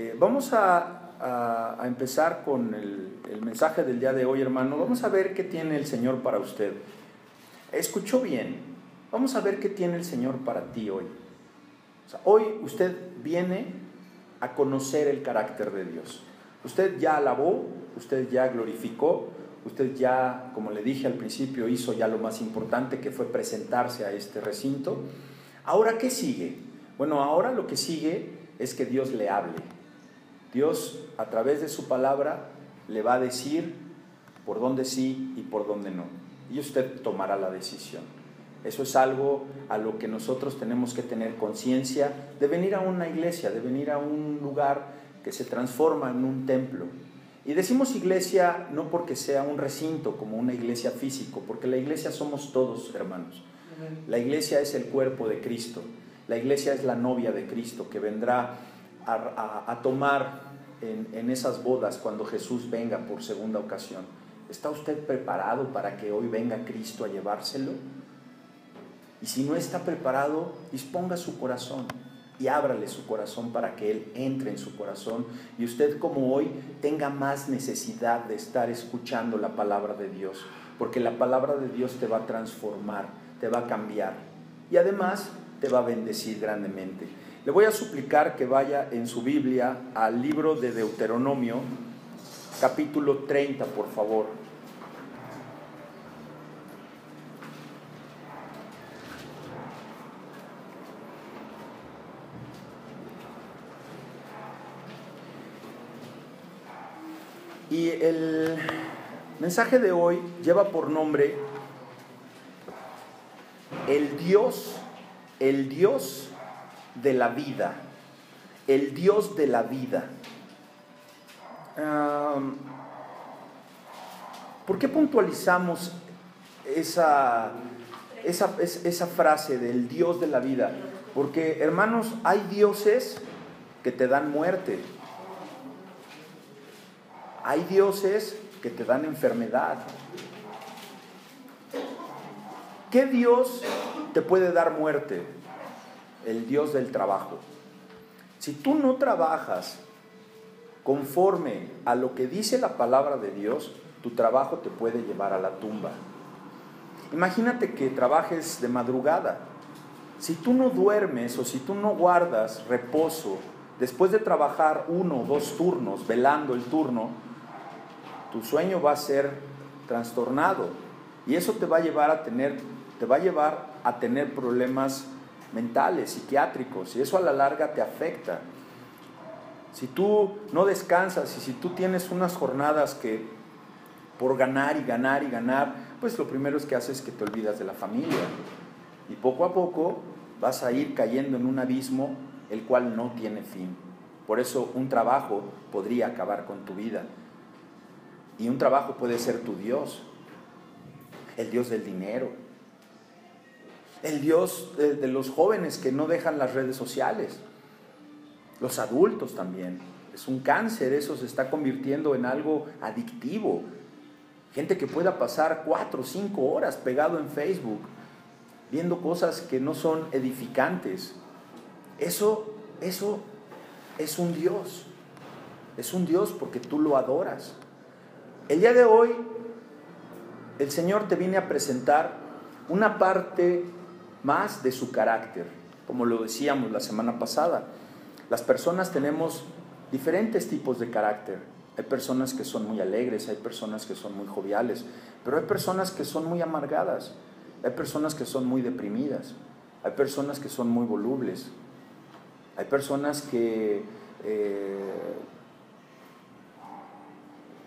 Eh, vamos a, empezar con el, mensaje del día de hoy, hermano. Vamos a ver qué tiene el Señor para usted. Escuchó bien. Vamos a ver qué tiene el Señor para ti hoy. hoy usted viene a conocer el carácter de Dios. Usted ya alabó, usted ya glorificó, usted ya, como le dije al principio, hizo ya lo más importante que fue presentarse a este recinto. Ahora, ¿qué sigue? Bueno, ahora lo que sigue es que Dios le hable. Dios, a través de su palabra, le va a decir por dónde sí y por dónde no. Y usted tomará la decisión. Eso es algo a lo que nosotros tenemos que tener conciencia de venir a una iglesia, de venir a un lugar que se transforma en un templo. Y decimos iglesia no porque sea un recinto como una iglesia físico, porque la iglesia somos todos hermanos. La iglesia es el cuerpo de Cristo. La iglesia es la novia de Cristo que vendrá a, tomar en, esas bodas cuando Jesús venga por segunda ocasión. ¿Está usted preparado para que hoy venga Cristo a llevárselo? Y si no está preparado, disponga su corazón y ábrale su corazón para que Él entre en su corazón y usted como hoy tenga más necesidad de estar escuchando la palabra de Dios, porque la palabra de Dios te va a transformar, te va a cambiar y además te va a bendecir grandemente. Le voy a suplicar que vaya en su Biblia al libro de Deuteronomio, capítulo 30, por favor. Y el mensaje de hoy lleva por nombre el Dios, el Dios de la vida, el Dios de la vida. ¿Por qué puntualizamos esa, esa, esa frase del Dios de la vida? Porque, hermanos, hay dioses que te dan muerte, hay dioses que te dan enfermedad. ¿Qué Dios te puede dar muerte? El Dios del trabajo. Si tú no trabajas conforme a lo que dice la palabra de Dios, tu trabajo te puede llevar a la tumba. Imagínate que trabajes de madrugada. Si tú no duermes o si tú no guardas reposo después de trabajar uno o dos turnos, velando el turno, tu sueño va a ser trastornado y eso te va a llevar a tener, te va a llevar a tener problemas mentales, psiquiátricos, y eso a la larga te afecta. Si tú no descansas y si tú tienes unas jornadas que por ganar y ganar y ganar, pues lo primero es que haces es que te olvidas de la familia. Y poco a poco vas a ir cayendo en un abismo el cual no tiene fin. Por eso un trabajo podría acabar con tu vida. Y un trabajo puede ser tu Dios, el Dios del dinero, el Dios de, los jóvenes que no dejan las redes sociales, los adultos también. Es un cáncer, eso se está convirtiendo en algo adictivo. Gente que pueda pasar cuatro o cinco horas pegado en Facebook, viendo cosas que no son edificantes. Eso, eso es un Dios. Es un Dios porque tú lo adoras. El día de hoy, el Señor te viene a presentar una parte más de su carácter, como lo decíamos la semana pasada. Las personas tenemos diferentes tipos de carácter. Hay personas que son muy alegres, hay personas que son muy joviales, pero hay personas que son muy amargadas, hay personas que son muy deprimidas, hay personas que son muy volubles, hay personas que eh,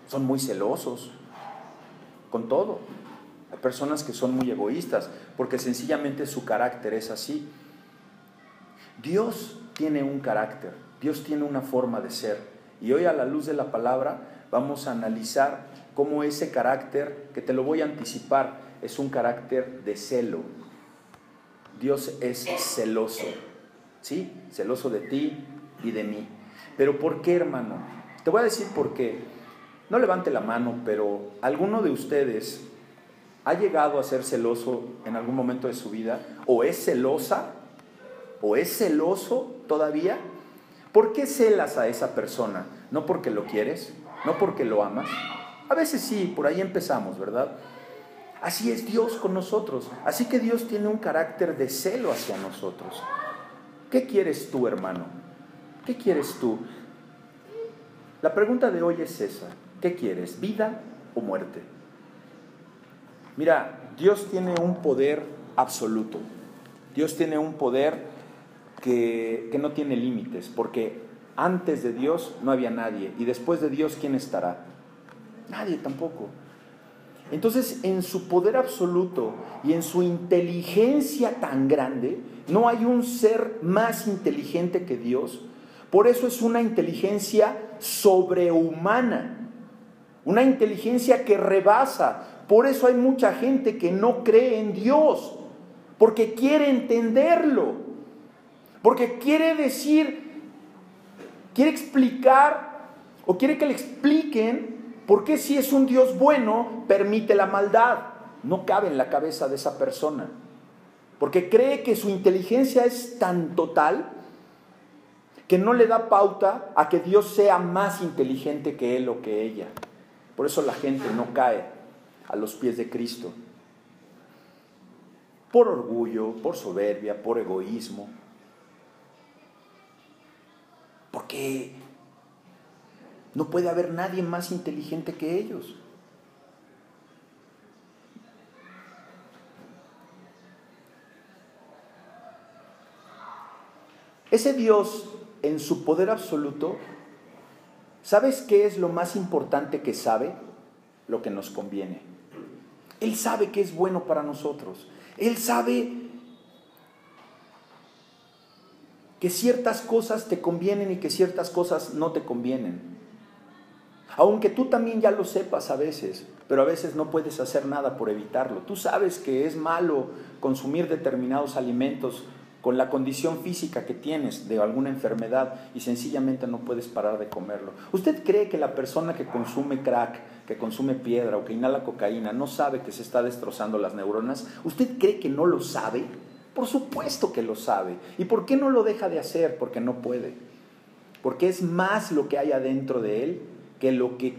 son muy celosos con todo. Personas que son muy egoístas porque sencillamente su carácter es así. Dios tiene un carácter, Dios tiene una forma de ser. Y hoy a la luz de la palabra vamos a analizar cómo ese carácter, que te lo voy a anticipar, es un carácter de celo. Dios es celoso, ¿sí? Celoso de ti y de mí. Pero ¿por qué, hermano? Te voy a decir por qué. No levante la mano, pero ¿alguno de ustedes ha llegado a ser celoso en algún momento de su vida? ¿O es celosa? ¿O es celoso todavía? ¿Por qué celas a esa persona? ¿No porque lo quieres? ¿No porque lo amas? A veces sí, por ahí empezamos, ¿verdad? Así es Dios con nosotros. Así que Dios tiene un carácter de celo hacia nosotros. ¿Qué quieres tú, hermano? ¿Qué quieres tú? La pregunta de hoy es esa. ¿Qué quieres? ¿Vida o muerte? Mira, Dios tiene un poder absoluto. Dios tiene un poder que, que no tiene límites, porque antes de Dios no había nadie y después de Dios, ¿quién estará? Nadie tampoco. Entonces, en su poder absoluto y en su inteligencia tan grande, no hay un ser más inteligente que Dios. Por eso es una inteligencia sobrehumana, una inteligencia que rebasa. Por eso hay mucha gente que no cree en Dios, porque quiere entenderlo, porque quiere decir, quiere explicar o quiere que le expliquen por qué si es un Dios bueno permite la maldad. No cabe en la cabeza de esa persona, porque cree que su inteligencia es tan total que no le da pauta a que Dios sea más inteligente que él o que ella. Por eso la gente no cae a los pies de Cristo. Por orgullo, por soberbia, por egoísmo. Porque no puede haber nadie más inteligente que ellos. Ese Dios en su poder absoluto, ¿sabes qué es lo más importante que sabe? Lo que nos conviene. Él sabe que es bueno para nosotros. Él sabe que ciertas cosas te convienen y que ciertas cosas no te convienen. Aunque tú también ya lo sepas a veces, pero a veces no puedes hacer nada por evitarlo. Tú sabes que es malo consumir determinados alimentos con la condición física que tienes de alguna enfermedad y sencillamente no puedes parar de comerlo. ¿Usted cree que la persona que consume crack, que consume piedra o que inhala cocaína no sabe que se está destrozando las neuronas? ¿Usted cree que no lo sabe? Por supuesto que lo sabe. ¿Y por qué no lo deja de hacer? Porque no puede. Porque es más lo que hay adentro de él que lo que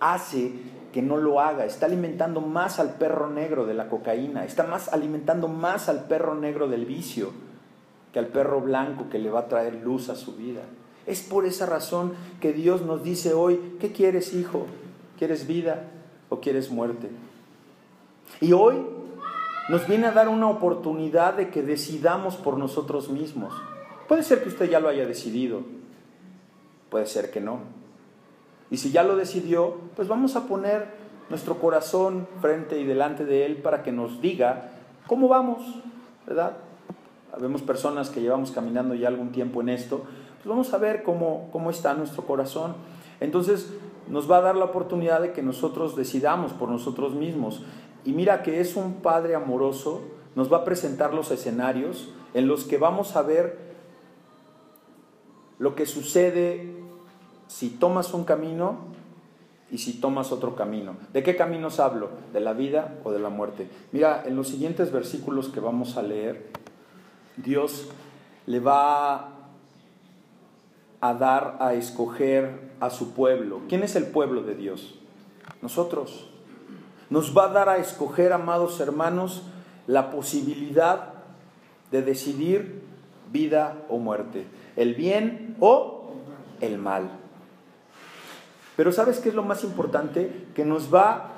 hace que no lo haga. Está alimentando más al perro negro de la cocaína, está más alimentando más al perro negro del vicio que al perro blanco que le va a traer luz a su vida. Es por esa razón que Dios nos dice hoy, ¿qué quieres, hijo? ¿Quieres vida o quieres muerte? Y hoy nos viene a dar una oportunidad de que decidamos por nosotros mismos. Puede ser que usted ya lo haya decidido, puede ser que no. Y si ya lo decidió, pues vamos a poner nuestro corazón frente y delante de Él para que nos diga cómo vamos, ¿verdad? Vemos personas que llevamos caminando ya algún tiempo en esto, pues vamos a ver cómo, cómo está nuestro corazón. Entonces nos va a dar la oportunidad de que nosotros decidamos por nosotros mismos. Y mira que es un Padre amoroso, nos va a presentar los escenarios en los que vamos a ver lo que sucede si tomas un camino y si tomas otro camino. ¿De qué caminos hablo? ¿De la vida o de la muerte? Mira, en los siguientes versículos que vamos a leer, Dios le va a dar a escoger a su pueblo. ¿Quién es el pueblo de Dios? Nosotros. Nos va a dar a escoger, amados hermanos, la posibilidad de decidir vida o muerte, el bien o el mal. Pero ¿sabes qué es lo más importante? Que nos va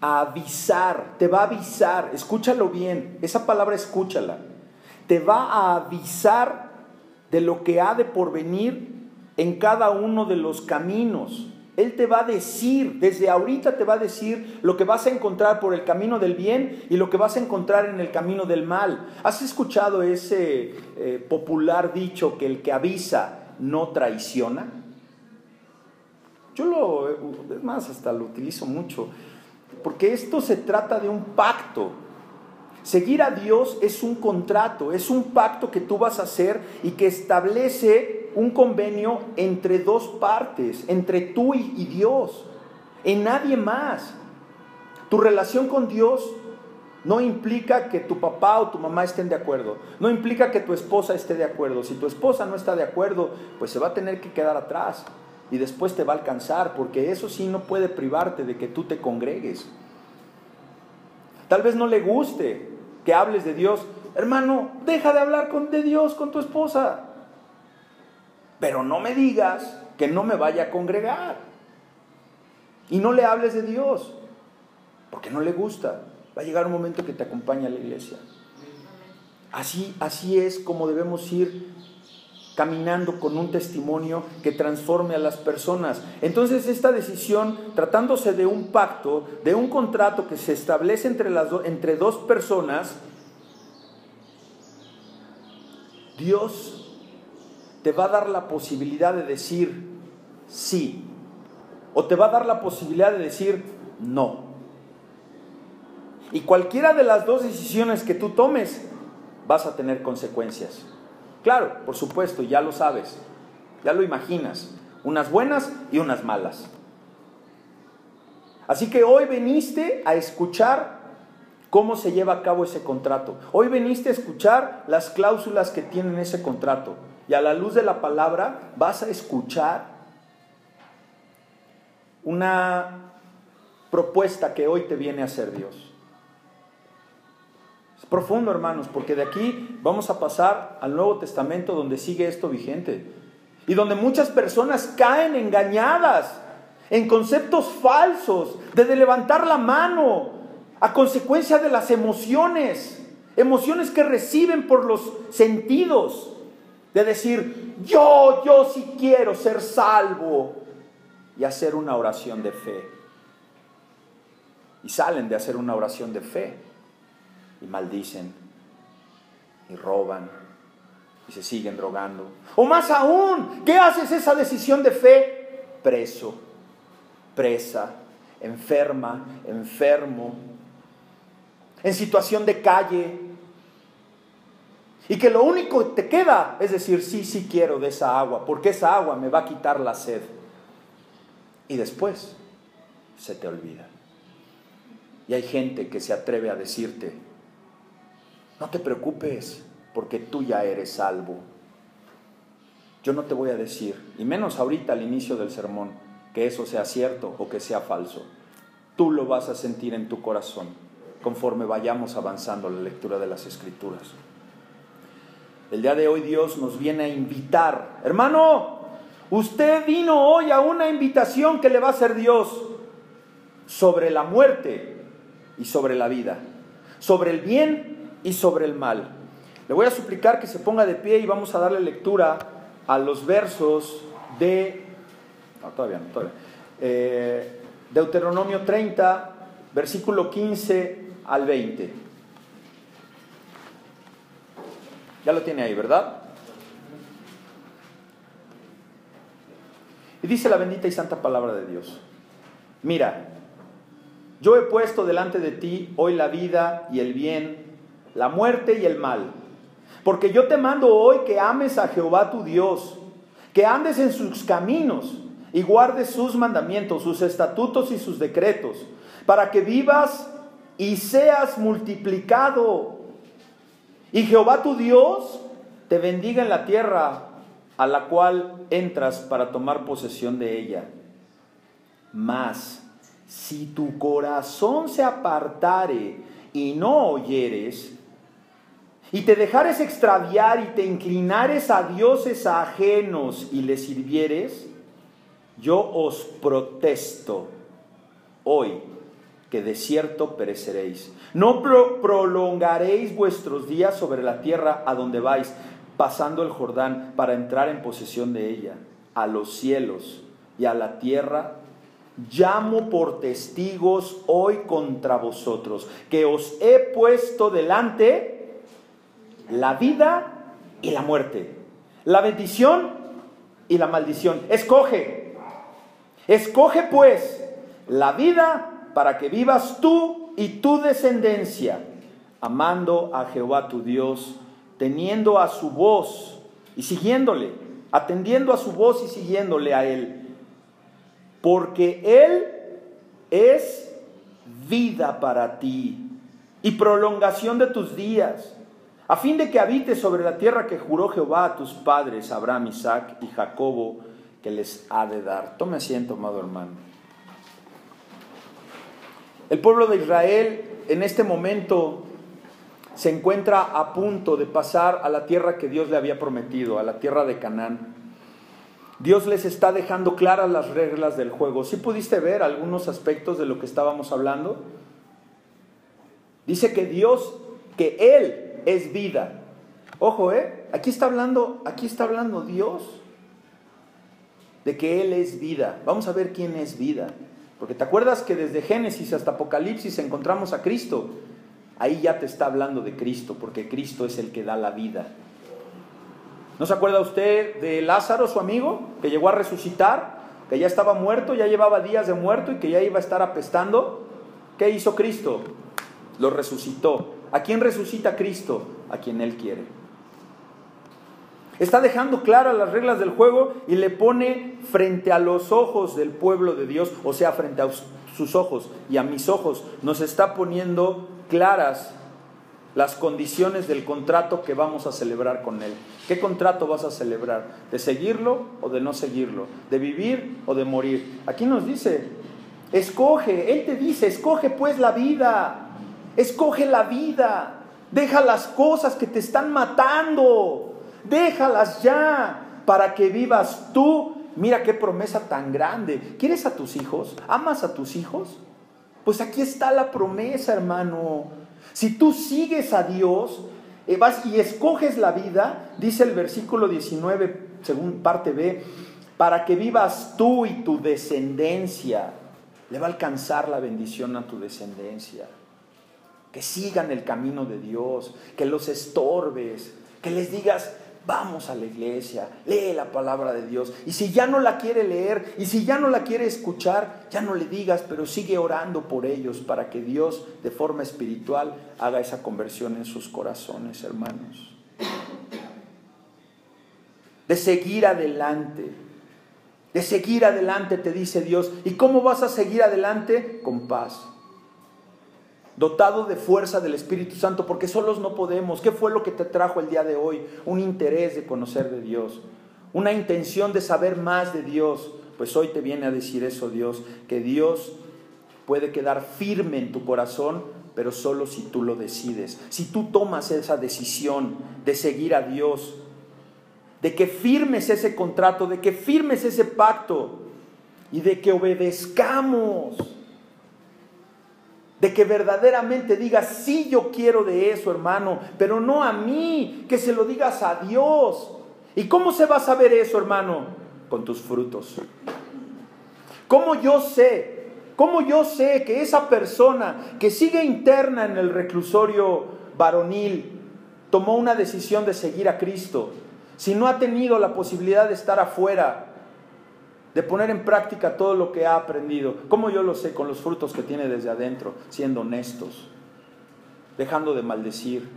a avisar, te va a avisar, escúchalo bien, esa palabra escúchala, te va a avisar de lo que ha de porvenir en cada uno de los caminos. Él te va a decir, desde ahorita te va a decir lo que vas a encontrar por el camino del bien y lo que vas a encontrar en el camino del mal. ¿Has escuchado ese eh, popular dicho que el que avisa no traiciona? Yo lo, es más, hasta lo utilizo mucho, porque esto se trata de un pacto. Seguir a Dios es un contrato, es un pacto que tú vas a hacer y que establece un convenio entre dos partes, entre tú y, Dios, en nadie más. Tu relación con Dios no implica que tu papá o tu mamá estén de acuerdo. No implica que tu esposa esté de acuerdo. Si tu esposa no está de acuerdo, pues se va a tener que quedar atrás y después te va a alcanzar, porque eso sí no puede privarte de que tú te congregues. Tal vez no le guste que hables de Dios. Hermano, deja de hablar con, de Dios con tu esposa. Pero no me digas que no me vaya a congregar. Y no le hables de Dios, porque no le gusta. Va a llegar un momento que te acompañe a la iglesia. Así, así es como debemos ir caminando con un testimonio que transforme a las personas. Entonces esta decisión, tratándose de un pacto, de un contrato que se establece entre, las entre dos personas, Dios te va a dar la posibilidad de decir sí o te va a dar la posibilidad de decir no. Y cualquiera de las dos decisiones que tú tomes, vas a tener consecuencias. Claro, por supuesto, ya lo sabes, ya lo imaginas, unas buenas y unas malas. Así que hoy veniste a escuchar cómo se lleva a cabo ese contrato. Hoy veniste a escuchar las cláusulas que tienen ese contrato. Y a la luz de la palabra vas a escuchar una propuesta que hoy te viene a hacer Dios profundo, hermanos, porque de aquí vamos a pasar al Nuevo Testamento donde sigue esto vigente. Y donde muchas personas caen engañadas en conceptos falsos, de levantar la mano a consecuencia de las emociones, emociones que reciben por los sentidos, de decir, yo, yo sí quiero ser salvo y hacer una oración de fe. Y salen de hacer una oración de fe y maldicen y roban y se siguen drogando. O más aún, ¿qué haces esa decisión de fe? Preso, presa, enferma, enfermo, en situación de calle. Y que lo único que te queda es decir, sí, sí quiero de esa agua, porque esa agua me va a quitar la sed. Y después se te olvida. Y hay gente que se atreve a decirte, no te preocupes, porque tú ya eres salvo. Yo no te voy a decir, y menos ahorita al inicio del sermón, que eso sea cierto o que sea falso. Tú lo vas a sentir en tu corazón conforme vayamos avanzando la lectura de las escrituras. El día de hoy Dios nos viene a invitar. Hermano, usted vino hoy a una invitación que le va a hacer Dios sobre la muerte y sobre la vida, sobre el bien y sobre el mal. Le voy a suplicar que se ponga de pie y vamos a darle lectura a los versos de... Todavía. Eh, Deuteronomio 30, versículo 15 al 20. Ya lo tiene ahí, ¿verdad? Y dice la bendita y santa palabra de Dios. Mira, yo he puesto delante de ti hoy la vida y el bien la muerte y el mal. Porque yo te mando hoy que ames a Jehová tu Dios, que andes en sus caminos y guardes sus mandamientos, sus estatutos y sus decretos, para que vivas y seas multiplicado. Y Jehová tu Dios te bendiga en la tierra a la cual entras para tomar posesión de ella. Mas, si tu corazón se apartare y no oyeres, y te dejares extraviar y te inclinares a dioses ajenos y les sirvieres, yo os protesto hoy que de cierto pereceréis. No prolongaréis vuestros días sobre la tierra a donde vais, pasando el Jordán para entrar en posesión de ella, a los cielos y a la tierra. Llamo por testigos hoy contra vosotros, que os he puesto delante la vida y la muerte, la bendición y la maldición. Escoge, escoge pues la vida para que vivas tú y tu descendencia, amando a Jehová tu Dios, teniendo a su voz y siguiéndole, atendiendo a su voz y siguiéndole a Él, porque Él es vida para ti y prolongación de tus días, a fin de que habites sobre la tierra que juró Jehová a tus padres, Abraham, Isaac y Jacobo, que les ha de dar. Tome asiento, amado hermano. El pueblo de Israel en este momento se encuentra a punto de pasar a la tierra que Dios le había prometido, a la tierra de Canaán. Dios les está dejando claras las reglas del juego. ¿Sí pudiste ver algunos aspectos de lo que estábamos hablando? Dice que Dios, que Él es vida. Ojo, ¿eh? Aquí está hablando, aquí está hablando Dios de que Él es vida. Vamos a ver quién es vida. Porque te acuerdas que desde Génesis hasta Apocalipsis encontramos a Cristo. Ahí ya te está hablando de Cristo, porque Cristo es el que da la vida. ¿No se acuerda usted de Lázaro, su amigo, que llegó a resucitar, que ya estaba muerto, ya llevaba días de muerto y que ya iba a estar apestando? ¿Qué hizo Cristo? Lo resucitó. ¿A quién resucita Cristo? A quien Él quiere. Está dejando claras las reglas del juego y le pone frente a los ojos del pueblo de Dios, o sea, frente a sus ojos y a mis ojos, nos está poniendo claras las condiciones del contrato que vamos a celebrar con Él. ¿Qué contrato vas a celebrar? ¿De seguirlo o de no seguirlo? ¿De vivir o de morir? Aquí nos dice, escoge, Él te dice, escoge pues la vida, escoge la vida, deja las cosas que te están matando déjalas ya para que vivas tú. Mira qué promesa tan grande. ¿Quieres a tus hijos? ¿Amas a tus hijos? Pues aquí está la promesa, hermano. Si tú sigues a Dios eh, vas y escoges la vida, dice el versículo 19, según parte B, para que vivas tú y tu descendencia. Le va a alcanzar la bendición a tu descendencia. Que sigan el camino de Dios, que los estorbes, que les digas, vamos a la iglesia, lee la palabra de Dios. Y si ya no la quiere leer y si ya no la quiere escuchar, ya no le digas, pero sigue orando por ellos para que Dios de forma espiritual haga esa conversión en sus corazones, hermanos. De seguir adelante. De seguir adelante, te dice Dios. ¿Y cómo vas a seguir adelante? Con paz dotado de fuerza del Espíritu Santo, porque solos no podemos. ¿Qué fue lo que te trajo el día de hoy? Un interés de conocer de Dios, una intención de saber más de Dios. Pues hoy te viene a decir eso Dios, que Dios puede quedar firme en tu corazón, pero solo si tú lo decides. Si tú tomas esa decisión de seguir a Dios, de que firmes ese contrato, de que firmes ese pacto y de que obedezcamos de que verdaderamente digas, sí, yo quiero de eso, hermano, pero no a mí, que se lo digas a Dios. ¿Y cómo se va a saber eso, hermano? Con tus frutos. ¿Cómo yo sé? ¿Cómo yo sé que esa persona que sigue interna en el reclusorio varonil tomó una decisión de seguir a Cristo? Si no ha tenido la posibilidad de estar afuera, de poner en práctica todo lo que ha aprendido. ¿Cómo yo lo sé? Con los frutos que tiene desde adentro, siendo honestos, dejando de maldecir,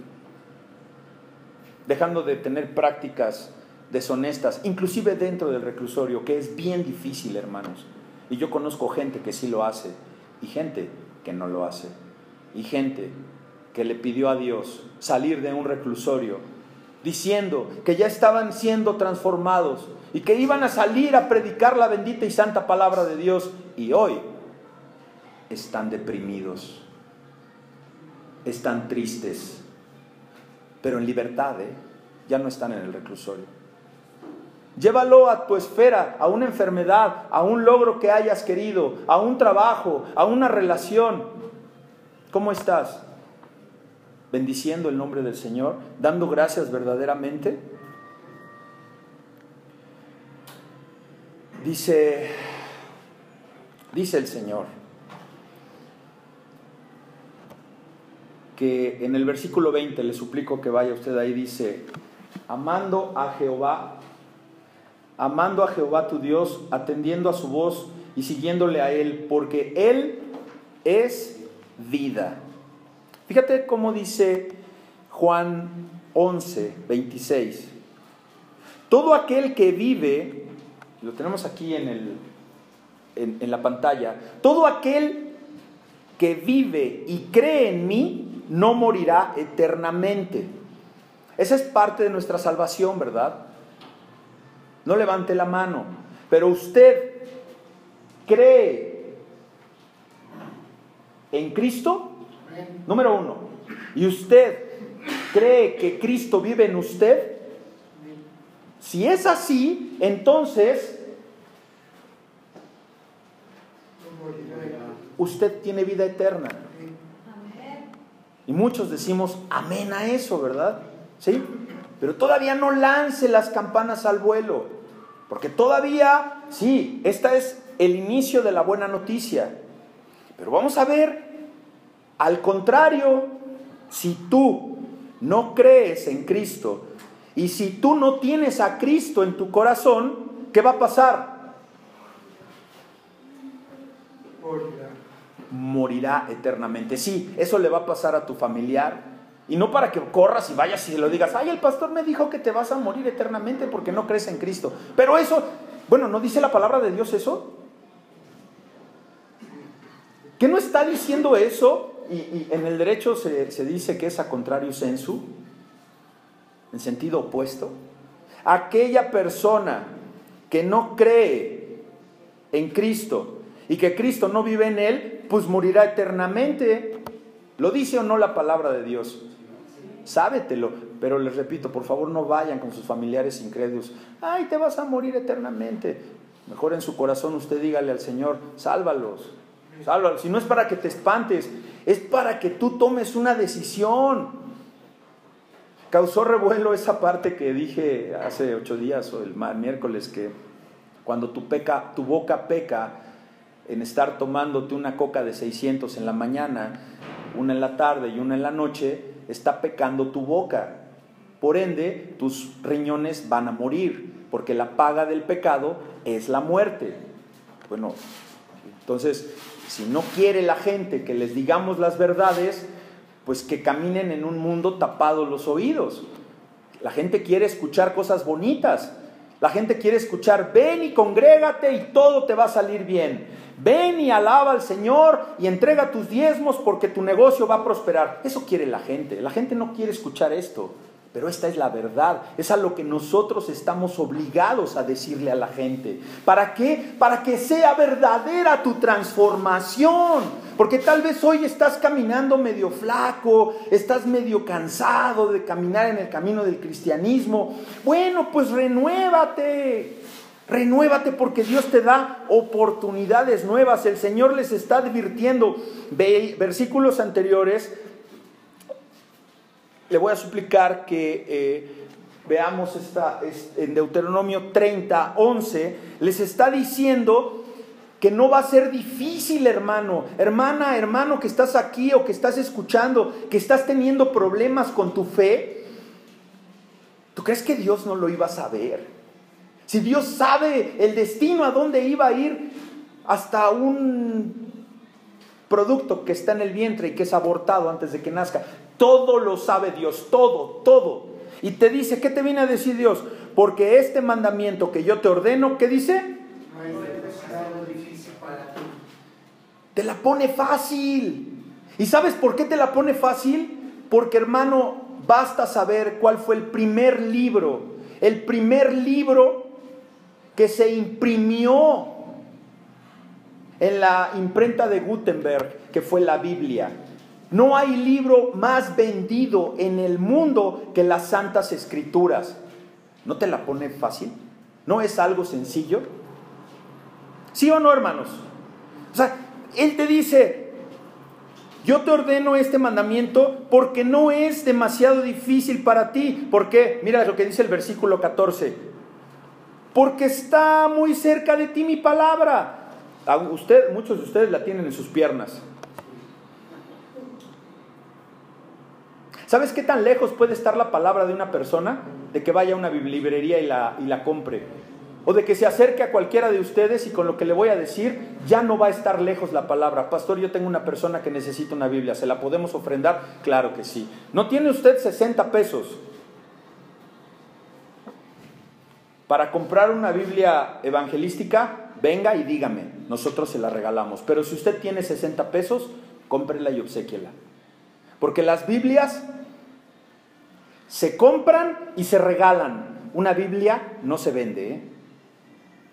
dejando de tener prácticas deshonestas, inclusive dentro del reclusorio, que es bien difícil, hermanos. Y yo conozco gente que sí lo hace y gente que no lo hace. Y gente que le pidió a Dios salir de un reclusorio diciendo que ya estaban siendo transformados y que iban a salir a predicar la bendita y santa palabra de Dios y hoy están deprimidos, están tristes, pero en libertad, ¿eh? ya no están en el reclusorio. Llévalo a tu esfera, a una enfermedad, a un logro que hayas querido, a un trabajo, a una relación. ¿Cómo estás? Bendiciendo el nombre del Señor, dando gracias verdaderamente. Dice, dice el Señor, que en el versículo 20, le suplico que vaya usted ahí, dice, amando a Jehová, amando a Jehová tu Dios, atendiendo a su voz y siguiéndole a Él, porque Él es vida. Fíjate cómo dice Juan 11, 26. Todo aquel que vive, lo tenemos aquí en, el, en, en la pantalla, todo aquel que vive y cree en mí, no morirá eternamente. Esa es parte de nuestra salvación, ¿verdad? No levante la mano, pero usted cree en Cristo, número uno, y usted cree que Cristo vive en usted, si es así, entonces usted tiene vida eterna. Y muchos decimos amén a eso, ¿verdad? ¿Sí? Pero todavía no lance las campanas al vuelo, porque todavía, sí, esta es el inicio de la buena noticia. Pero vamos a ver, al contrario, si tú no crees en Cristo y si tú no tienes a Cristo en tu corazón, ¿qué va a pasar? Morirá. Morirá eternamente. Sí, eso le va a pasar a tu familiar. Y no para que corras y vayas y se lo digas, ay, el pastor me dijo que te vas a morir eternamente porque no crees en Cristo. Pero eso, bueno, ¿no dice la palabra de Dios eso? ¿Qué no está diciendo eso? Y, en el derecho se, se, dice que es a contrario sensu, en sentido opuesto. Aquella persona que no cree en Cristo y que Cristo no vive en él, pues morirá eternamente. ¿Lo dice o no la palabra de Dios? Sábetelo, pero les repito, por favor no vayan con sus familiares incrédulos. Ay, te vas a morir eternamente. Mejor en su corazón usted dígale al Señor, sálvalos, sálvalos. Si no es para que te espantes, es para que tú tomes una decisión. Causó revuelo esa parte que dije hace ocho días o el miércoles que cuando tu, peca, tu boca peca en estar tomándote una coca de 600 en la mañana, una en la tarde y una en la noche, está pecando tu boca. Por ende, tus riñones van a morir, porque la paga del pecado es la muerte. Bueno, entonces, si no quiere la gente que les digamos las verdades, pues que caminen en un mundo tapado los oídos. La gente quiere escuchar cosas bonitas. La gente quiere escuchar, ven y congrégate y todo te va a salir bien. Ven y alaba al Señor y entrega tus diezmos porque tu negocio va a prosperar. Eso quiere la gente. La gente no quiere escuchar esto. Pero esta es la verdad, es a lo que nosotros estamos obligados a decirle a la gente. ¿Para qué? Para que sea verdadera tu transformación. Porque tal vez hoy estás caminando medio flaco, estás medio cansado de caminar en el camino del cristianismo. Bueno, pues renuévate. Renuévate porque Dios te da oportunidades nuevas. El Señor les está advirtiendo. Versículos anteriores le voy a suplicar que eh, veamos esta, en Deuteronomio 30, 11, les está diciendo que no va a ser difícil, hermano, hermana, hermano, que estás aquí o que estás escuchando, que estás teniendo problemas con tu fe. ¿Tú crees que Dios no lo iba a saber? Si Dios sabe el destino a dónde iba a ir hasta un producto que está en el vientre y que es abortado antes de que nazca, todo lo sabe Dios, todo, todo. Y te dice, ¿qué te viene a decir Dios? Porque este mandamiento que yo te ordeno, ¿qué dice? Te la pone fácil. ¿Y sabes por qué te la pone fácil? Porque hermano, basta saber cuál fue el primer libro, el primer libro que se imprimió en la imprenta de Gutenberg, que fue la Biblia. No hay libro más vendido en el mundo que las Santas Escrituras. ¿No te la pone fácil? ¿No es algo sencillo? ¿Sí o no, hermanos? O sea, Él te dice, yo te ordeno este mandamiento porque no es demasiado difícil para ti. ¿Por qué? Mira lo que dice el versículo 14. Porque está muy cerca de ti mi palabra. Usted, muchos de ustedes la tienen en sus piernas. ¿Sabes qué tan lejos puede estar la palabra de una persona de que vaya a una librería y la, y la compre? O de que se acerque a cualquiera de ustedes y con lo que le voy a decir ya no va a estar lejos la palabra. Pastor, yo tengo una persona que necesita una Biblia, ¿se la podemos ofrendar? Claro que sí. ¿No tiene usted 60 pesos para comprar una Biblia evangelística? Venga y dígame, nosotros se la regalamos. Pero si usted tiene 60 pesos, cómprela y obsequiela. Porque las Biblias se compran y se regalan. Una Biblia no se vende. ¿eh?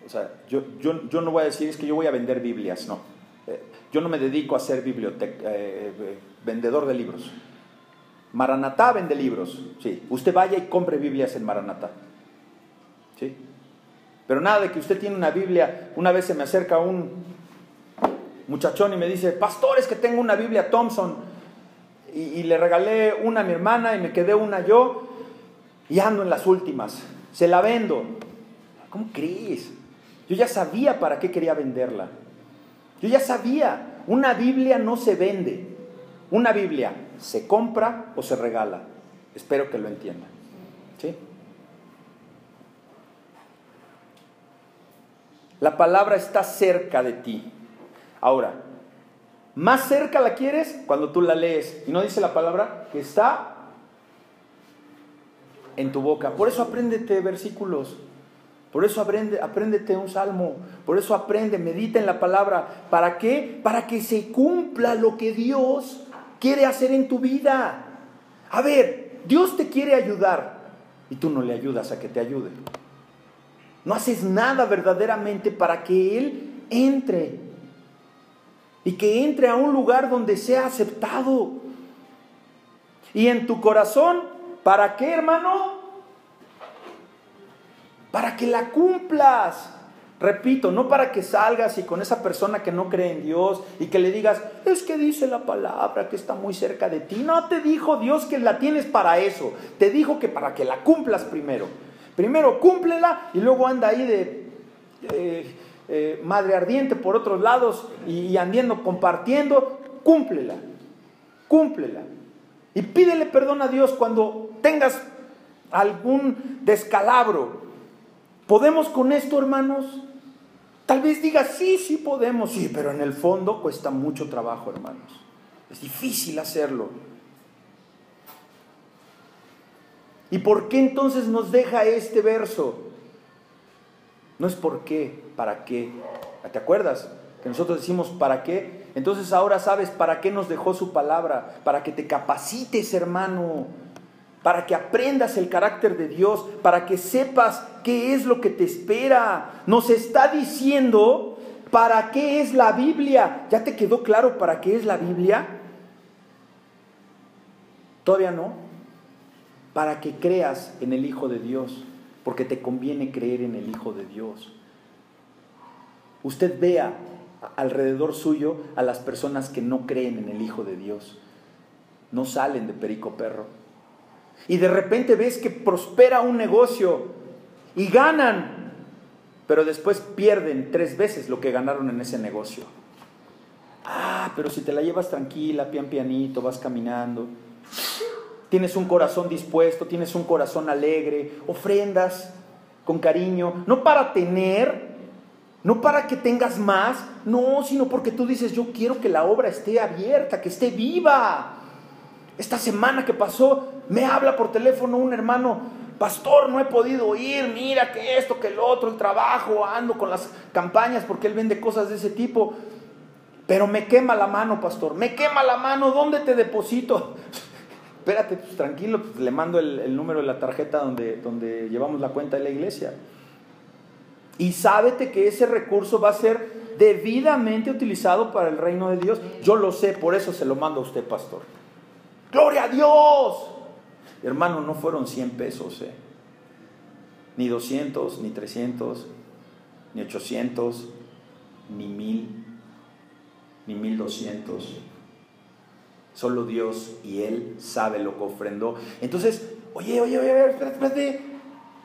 O sea, yo, yo, yo, no voy a decir es que yo voy a vender Biblias, no. Eh, yo no me dedico a ser biblioteca, eh, vendedor de libros. Maranatá vende libros, sí. Usted vaya y compre Biblias en Maranatá. ¿Sí? Pero nada de que usted tiene una Biblia. Una vez se me acerca un muchachón y me dice, pastor, es que tengo una Biblia Thompson. Y, le regalé una a mi hermana y me quedé una yo. Y ando en las últimas. Se la vendo. ¿Cómo crees? Yo ya sabía para qué quería venderla. Yo ya sabía. Una Biblia no se vende. Una Biblia se compra o se regala. Espero que lo entiendan. ¿Sí? La palabra está cerca de ti. Ahora, más cerca la quieres cuando tú la lees. Y no dice la palabra que está en tu boca. Por eso apréndete versículos. Por eso aprende, apréndete un salmo. Por eso aprende, medita en la palabra. ¿Para qué? Para que se cumpla lo que Dios quiere hacer en tu vida. A ver, Dios te quiere ayudar y tú no le ayudas a que te ayude. No haces nada verdaderamente para que Él entre y que entre a un lugar donde sea aceptado. Y en tu corazón, ¿para qué, hermano? Para que la cumplas. Repito, no para que salgas y con esa persona que no cree en Dios y que le digas, es que dice la palabra que está muy cerca de ti. No te dijo Dios que la tienes para eso. Te dijo que para que la cumplas primero. Primero cúmplela y luego anda ahí de eh, eh, madre ardiente por otros lados y, andiendo compartiendo. Cúmplela, cúmplela. Y pídele perdón a Dios cuando tengas algún descalabro. ¿Podemos con esto, hermanos? Tal vez digas, sí, sí podemos, sí, pero en el fondo cuesta mucho trabajo, hermanos. Es difícil hacerlo. ¿Y por qué entonces nos deja este verso? No es por qué, para qué. ¿Te acuerdas? Que nosotros decimos para qué. Entonces ahora sabes para qué nos dejó su palabra. Para que te capacites, hermano. Para que aprendas el carácter de Dios. Para que sepas qué es lo que te espera. Nos está diciendo para qué es la Biblia. ¿Ya te quedó claro para qué es la Biblia? Todavía no para que creas en el Hijo de Dios, porque te conviene creer en el Hijo de Dios. Usted vea alrededor suyo a las personas que no creen en el Hijo de Dios, no salen de perico perro. Y de repente ves que prospera un negocio y ganan, pero después pierden tres veces lo que ganaron en ese negocio. Ah, pero si te la llevas tranquila, pian pianito, vas caminando, tienes un corazón dispuesto, tienes un corazón alegre, ofrendas con cariño, no para tener, no para que tengas más, no, sino porque tú dices, yo quiero que la obra esté abierta, que esté viva. Esta semana que pasó, me habla por teléfono un hermano, pastor, no he podido ir, mira que esto, que el otro, el trabajo, ando con las campañas porque él vende cosas de ese tipo. Pero me quema la mano, pastor, me quema la mano, ¿dónde te deposito? espérate, pues tranquilo, pues le mando el, número de la tarjeta donde, donde llevamos la cuenta de la iglesia. Y sábete que ese recurso va a ser debidamente utilizado para el reino de Dios. Yo lo sé, por eso se lo mando a usted, pastor. ¡Gloria a Dios! Hermano, no fueron 100 pesos, ¿eh? Ni 200, ni 300, ni 800, ni 1000, ni 1200 Solo Dios y Él sabe lo que ofrendó. Entonces, oye, oye, oye, espérate, espérate.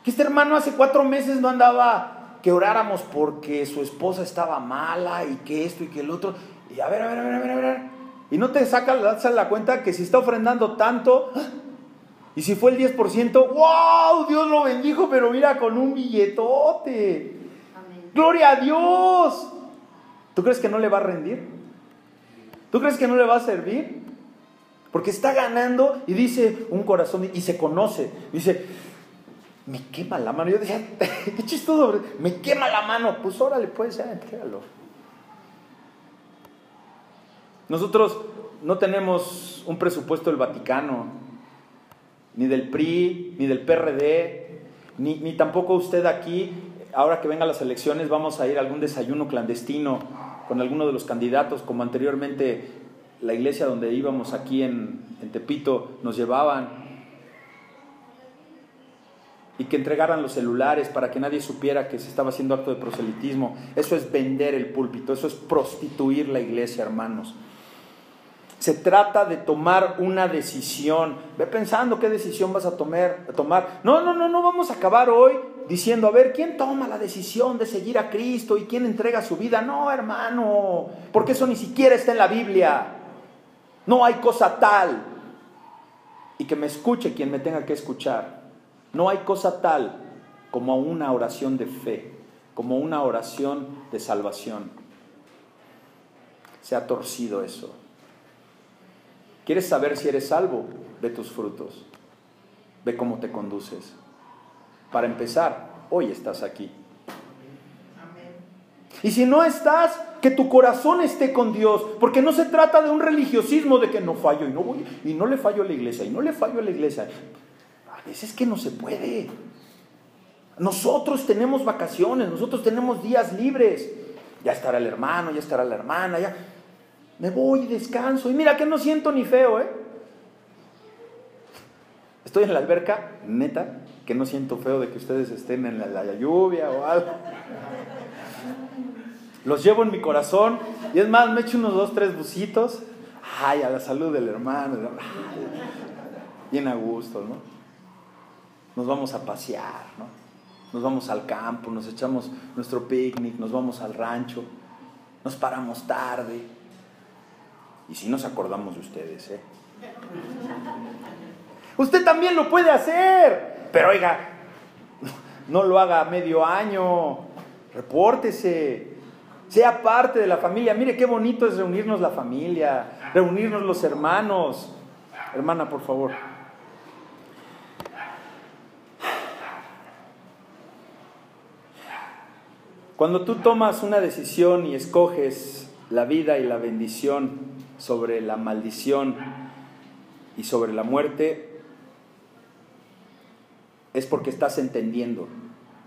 Que este hermano hace cuatro meses no andaba que oráramos porque su esposa estaba mala y que esto y que el otro. Y a ver, a ver, a ver, a ver, a ver. Y no te saca la cuenta que si está ofrendando tanto, y si fue el 10%, ¡wow! Dios lo bendijo, pero mira, con un billetote. ¡Gloria a Dios! ¿Tú crees que no le va a rendir? ¿Tú crees que no le va a servir? Porque está ganando y dice un corazón y se conoce. Dice, me quema la mano. Yo decía, qué chistoso, me quema la mano. Pues órale, puede ser, entrégalo. Nosotros no tenemos un presupuesto del Vaticano, ni del PRI, ni del PRD, ni, ni tampoco usted aquí, ahora que vengan las elecciones, vamos a ir a algún desayuno clandestino con alguno de los candidatos, como anteriormente la iglesia donde íbamos aquí en, en Tepito nos llevaban y que entregaran los celulares para que nadie supiera que se estaba haciendo acto de proselitismo. Eso es vender el púlpito, eso es prostituir la iglesia, hermanos. Se trata de tomar una decisión. Ve pensando qué decisión vas a tomar. No, no, no, no vamos a acabar hoy diciendo, a ver, ¿quién toma la decisión de seguir a Cristo y quién entrega su vida? No, hermano, porque eso ni siquiera está en la Biblia. No hay cosa tal. Y que me escuche quien me tenga que escuchar. No hay cosa tal como una oración de fe, como una oración de salvación. Se ha torcido eso. ¿Quieres saber si eres salvo? Ve tus frutos. Ve cómo te conduces. Para empezar, hoy estás aquí. Y si no estás, que tu corazón esté con Dios, porque no se trata de un religiosismo de que no fallo y no voy y no le fallo a la iglesia y no le fallo a la iglesia. Veces es que no se puede. Nosotros tenemos vacaciones, nosotros tenemos días libres. Ya estará el hermano, ya estará la hermana, ya me voy y descanso. Y mira que no siento ni feo, ¿eh? Estoy en la alberca, neta, que no siento feo de que ustedes estén en la, lluvia o algo. Los llevo en mi corazón y es más, me echo unos dos, tres bucitos. Ay, a la salud del hermano. Bien a gusto, ¿no? Nos vamos a pasear, ¿no? Nos vamos al campo, nos echamos nuestro picnic, nos vamos al rancho, nos paramos tarde y si nos acordamos de ustedes, ¿eh? Usted también lo puede hacer, pero oiga, no lo haga medio año, repórtese, sea parte de la familia. Mire qué bonito es reunirnos la familia, reunirnos los hermanos. Hermana, por favor. Cuando tú tomas una decisión y escoges la vida y la bendición sobre la maldición y sobre la muerte, es porque estás entendiendo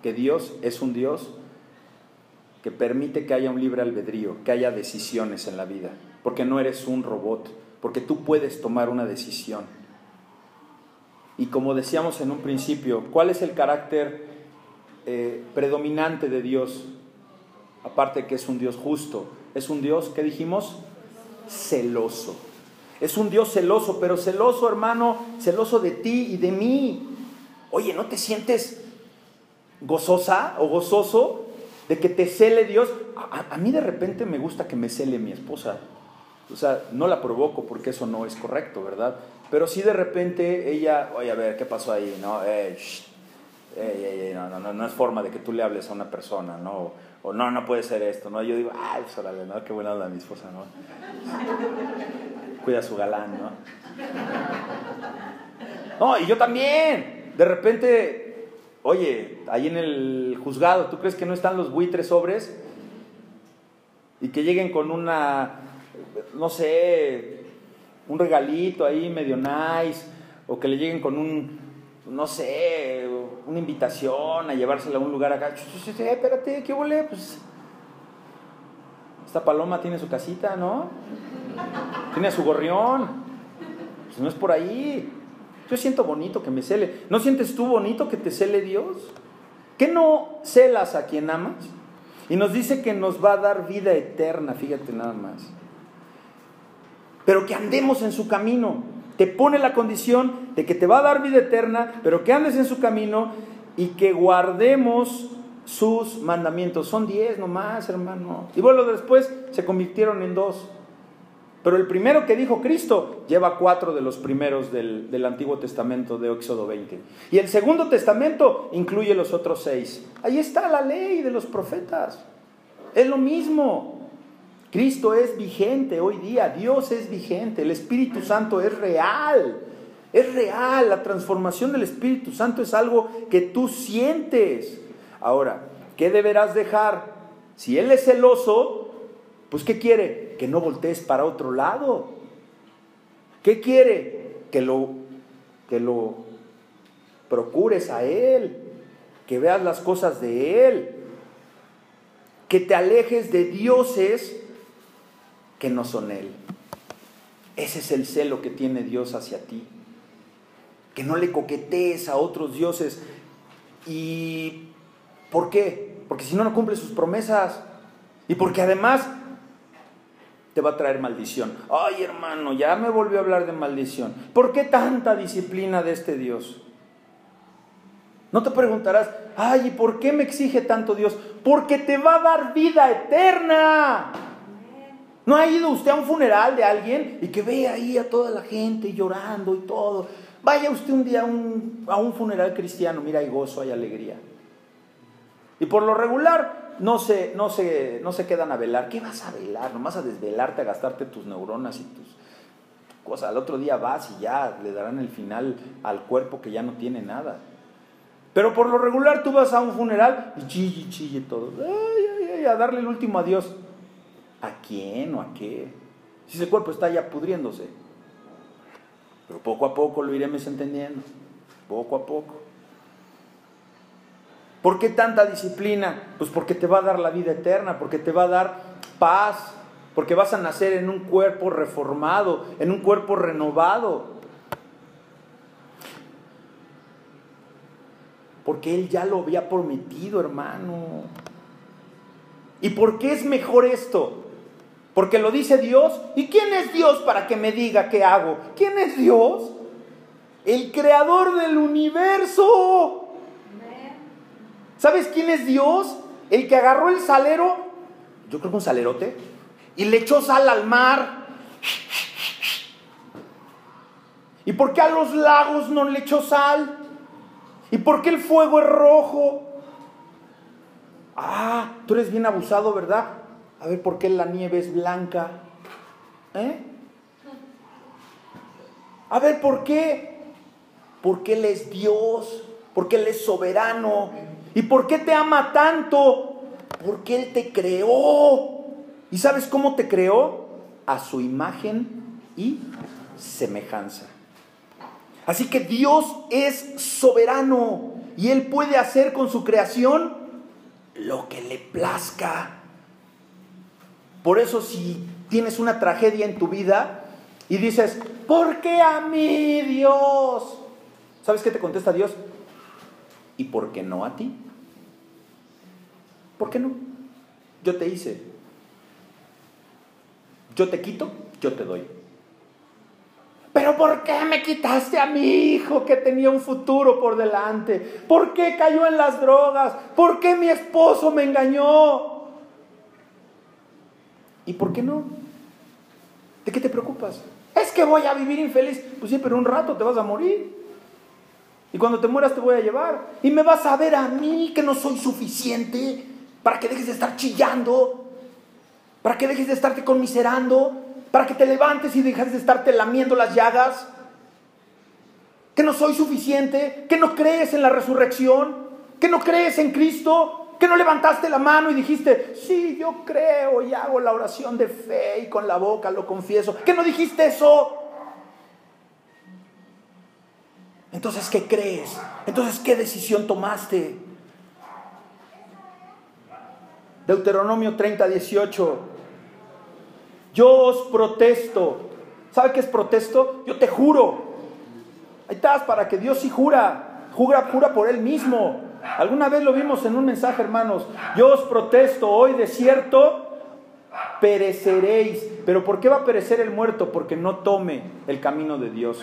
que Dios es un Dios que permite que haya un libre albedrío, que haya decisiones en la vida, porque no eres un robot, porque tú puedes tomar una decisión. Y como decíamos en un principio, ¿cuál es el carácter eh, predominante de Dios? Aparte que es un Dios justo, es un Dios, ¿qué dijimos? celoso. Es un Dios celoso, pero celoso, hermano, celoso de ti y de mí. Oye, ¿no te sientes gozosa o gozoso de que te cele Dios? A, mí de repente me gusta que me cele mi esposa. O sea, no la provoco porque eso no es correcto, ¿verdad? Pero si de repente ella, oye, a ver, ¿qué pasó ahí? No, eh, no, no, no, no es forma de que tú le hables a una persona, ¿no? O no, no puede ser esto, ¿no? Yo digo, ay, pues ¿no? Qué buena onda mi esposa, ¿no? Cuida a su galán, ¿no? No, y yo también. De repente, oye, ahí en el juzgado, ¿tú crees que no están los buitres sobres? Y que lleguen con una, no sé, un regalito ahí medio nice, o que le lleguen con un, no sé, una invitación a llevársela a un lugar acá. Espérate, ¿qué volé? Pues esta paloma tiene su casita, ¿no? Tiene su gorrión. Pues no es por ahí. Yo siento bonito que me cele. ¿No sientes tú bonito que te cele Dios? ¿Qué no celas a quien amas? Y nos dice que nos va a dar vida eterna, fíjate nada más. Pero que andemos en su camino te pone la condición de que te va a dar vida eterna, pero que andes en su camino y que guardemos sus mandamientos. Son diez nomás, hermano. Y bueno, después se convirtieron en dos. Pero el primero que dijo Cristo lleva cuatro de los primeros del, del, Antiguo Testamento de Éxodo 20. Y el Segundo Testamento incluye los otros seis. Ahí está la ley de los profetas. Es lo mismo. Cristo es vigente hoy día, Dios es vigente, el Espíritu Santo es real, es real, la transformación del Espíritu Santo es algo que tú sientes. Ahora, ¿qué deberás dejar? Si Él es celoso, pues ¿qué quiere? Que no voltees para otro lado. ¿Qué quiere? Que lo, que lo procures a Él, que veas las cosas de Él, que te alejes de dioses que no son Él. Ese es el celo que tiene Dios hacia ti. Que no le coquetees a otros dioses. ¿Y por qué? Porque si no, no cumple sus promesas. Y porque además te va a traer maldición. Ay, hermano, ya me volvió a hablar de maldición. ¿Por qué tanta disciplina de este Dios? No te preguntarás, ay, ¿y por qué me exige tanto Dios? Porque te va a dar vida eterna. ¿No ha ido usted a un funeral de alguien y que ve ahí a toda la gente llorando y todo? Vaya usted un día a un, a un funeral cristiano, mira, hay gozo, hay alegría. Y por lo regular no se, no, se, no se quedan a velar. ¿Qué vas a velar? Nomás a desvelarte, a gastarte tus neuronas y tus cosas. Al otro día vas y ya le darán el final al cuerpo que ya no tiene nada. Pero por lo regular tú vas a un funeral y chille, chille todo. Ay, ay, ay, a darle el último adiós. ¿A quién o a qué? Si ese cuerpo está ya pudriéndose. Pero poco a poco lo iremos entendiendo. Poco a poco. ¿Por qué tanta disciplina? Pues porque te va a dar la vida eterna, porque te va a dar paz, porque vas a nacer en un cuerpo reformado, en un cuerpo renovado. Porque Él ya lo había prometido, hermano. ¿Y por qué es mejor esto? Porque lo dice Dios. ¿Y quién es Dios para que me diga qué hago? ¿Quién es Dios? El creador del universo. ¿Sabes quién es Dios? El que agarró el salero, yo creo que un salerote, y le echó sal al mar. ¿Y por qué a los lagos no le echó sal? ¿Y por qué el fuego es rojo? Ah, tú eres bien abusado, ¿verdad? A ver, ¿por qué la nieve es blanca? ¿Eh? A ver, ¿por qué? Porque Él es Dios, porque Él es soberano, ¿Y por qué te ama tanto? Porque Él te creó. ¿Y sabes cómo te creó? A su imagen y semejanza. Así que Dios es soberano y Él puede hacer con su creación lo que le plazca. Por eso si tienes una tragedia en tu vida y dices, ¿por qué a mí Dios? ¿Sabes qué te contesta Dios? ¿Y por qué no a ti? ¿Por qué no? Yo te hice. Yo te quito, yo te doy. Pero ¿por qué me quitaste a mi hijo que tenía un futuro por delante? ¿Por qué cayó en las drogas? ¿Por qué mi esposo me engañó? ¿Y por qué no? ¿De qué te preocupas? Es que voy a vivir infeliz. Pues sí, pero un rato te vas a morir. Y cuando te mueras te voy a llevar. Y me vas a ver a mí que no soy suficiente para que dejes de estar chillando. Para que dejes de estarte conmiserando. Para que te levantes y dejes de estarte lamiendo las llagas. Que no soy suficiente. Que no crees en la resurrección. Que no crees en Cristo. Que no levantaste la mano y dijiste, sí, yo creo y hago la oración de fe y con la boca lo confieso. Que no dijiste eso. Entonces, ¿qué crees? Entonces, ¿qué decisión tomaste? Deuteronomio 30, 18. Yo os protesto. ¿Sabe qué es protesto? Yo te juro. Ahí estás, para que Dios sí jura. Jura, jura por Él mismo. Alguna vez lo vimos en un mensaje, hermanos. Yo os protesto, hoy de cierto pereceréis. Pero ¿por qué va a perecer el muerto? Porque no tome el camino de Dios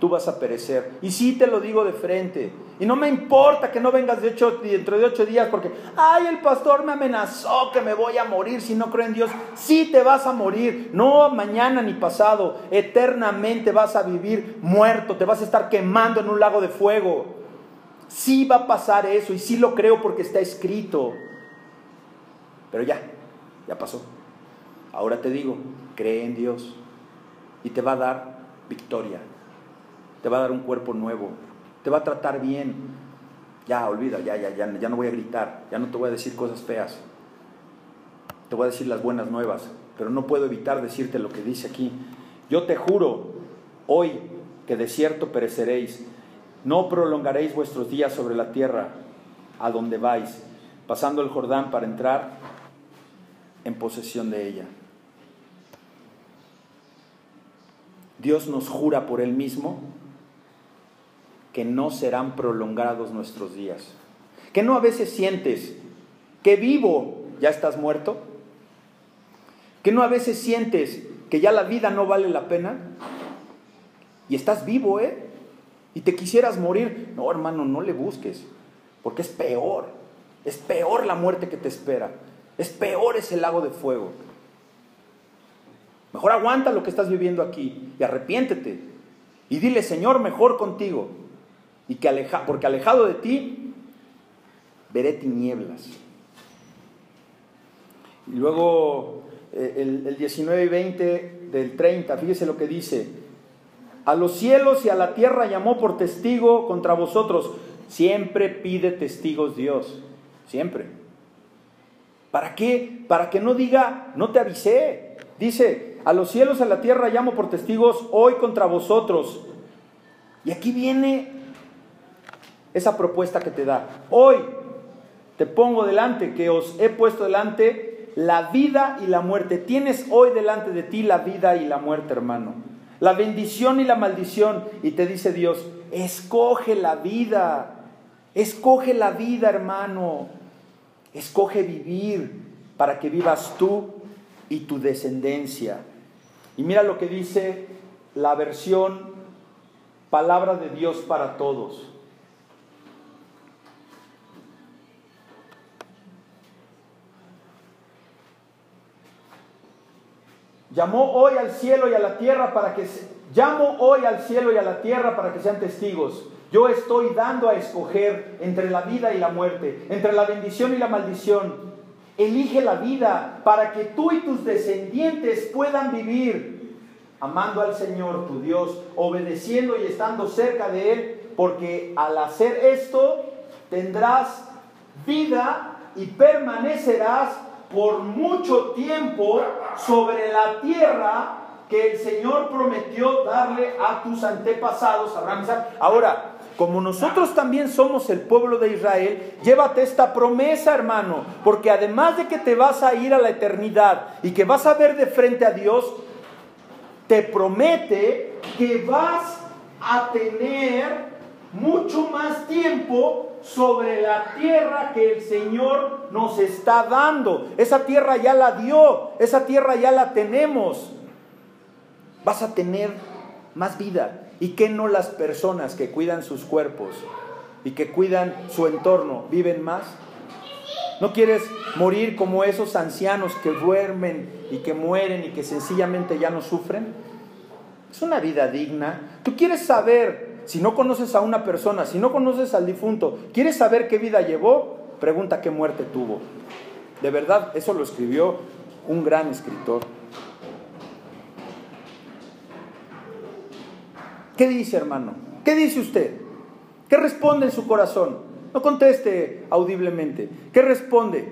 tú vas a perecer. Y sí te lo digo de frente. Y no me importa que no vengas de hecho, dentro de ocho días porque, ay, el pastor me amenazó que me voy a morir si no creo en Dios. Sí te vas a morir. No mañana ni pasado. Eternamente vas a vivir muerto. Te vas a estar quemando en un lago de fuego. Sí va a pasar eso y sí lo creo porque está escrito. Pero ya, ya pasó. Ahora te digo, cree en Dios y te va a dar victoria te va a dar un cuerpo nuevo, te va a tratar bien. Ya, olvida, ya, ya, ya, ya no voy a gritar, ya no te voy a decir cosas feas. Te voy a decir las buenas nuevas, pero no puedo evitar decirte lo que dice aquí. Yo te juro hoy que de cierto pereceréis, no prolongaréis vuestros días sobre la tierra a donde vais, pasando el Jordán para entrar en posesión de ella. Dios nos jura por Él mismo que no serán prolongados nuestros días. Que no a veces sientes que vivo ya estás muerto. Que no a veces sientes que ya la vida no vale la pena. Y estás vivo, ¿eh? Y te quisieras morir. No, hermano, no le busques. Porque es peor. Es peor la muerte que te espera. Es peor ese lago de fuego. Mejor aguanta lo que estás viviendo aquí y arrepiéntete. Y dile, Señor, mejor contigo. Y que aleja, porque alejado de ti, veré tinieblas. Y luego eh, el, el 19 y 20 del 30, fíjese lo que dice. A los cielos y a la tierra llamó por testigo contra vosotros. Siempre pide testigos Dios. Siempre. ¿Para qué? Para que no diga, no te avisé. Dice, a los cielos, a la tierra llamo por testigos hoy contra vosotros. Y aquí viene esa propuesta que te da. Hoy te pongo delante, que os he puesto delante la vida y la muerte. Tienes hoy delante de ti la vida y la muerte, hermano. La bendición y la maldición. Y te dice Dios, escoge la vida. Escoge la vida, hermano. Escoge vivir para que vivas tú y tu descendencia. Y mira lo que dice la versión palabra de Dios para todos. Llamó hoy al cielo y a la tierra para que se, llamo hoy al cielo y a la tierra para que sean testigos. Yo estoy dando a escoger entre la vida y la muerte, entre la bendición y la maldición. Elige la vida para que tú y tus descendientes puedan vivir amando al Señor tu Dios, obedeciendo y estando cerca de Él, porque al hacer esto tendrás vida y permanecerás por mucho tiempo sobre la tierra que el Señor prometió darle a tus antepasados, Abraham Ahora, como nosotros también somos el pueblo de Israel, llévate esta promesa, hermano, porque además de que te vas a ir a la eternidad y que vas a ver de frente a Dios, te promete que vas a tener mucho más tiempo sobre la tierra que el Señor nos está dando. Esa tierra ya la dio, esa tierra ya la tenemos. Vas a tener más vida. ¿Y qué no las personas que cuidan sus cuerpos y que cuidan su entorno viven más? ¿No quieres morir como esos ancianos que duermen y que mueren y que sencillamente ya no sufren? Es una vida digna. Tú quieres saber si no conoces a una persona, si no conoces al difunto, ¿quieres saber qué vida llevó? Pregunta qué muerte tuvo. De verdad, eso lo escribió un gran escritor. ¿Qué dice, hermano? ¿Qué dice usted? ¿Qué responde en su corazón? No conteste audiblemente. ¿Qué responde?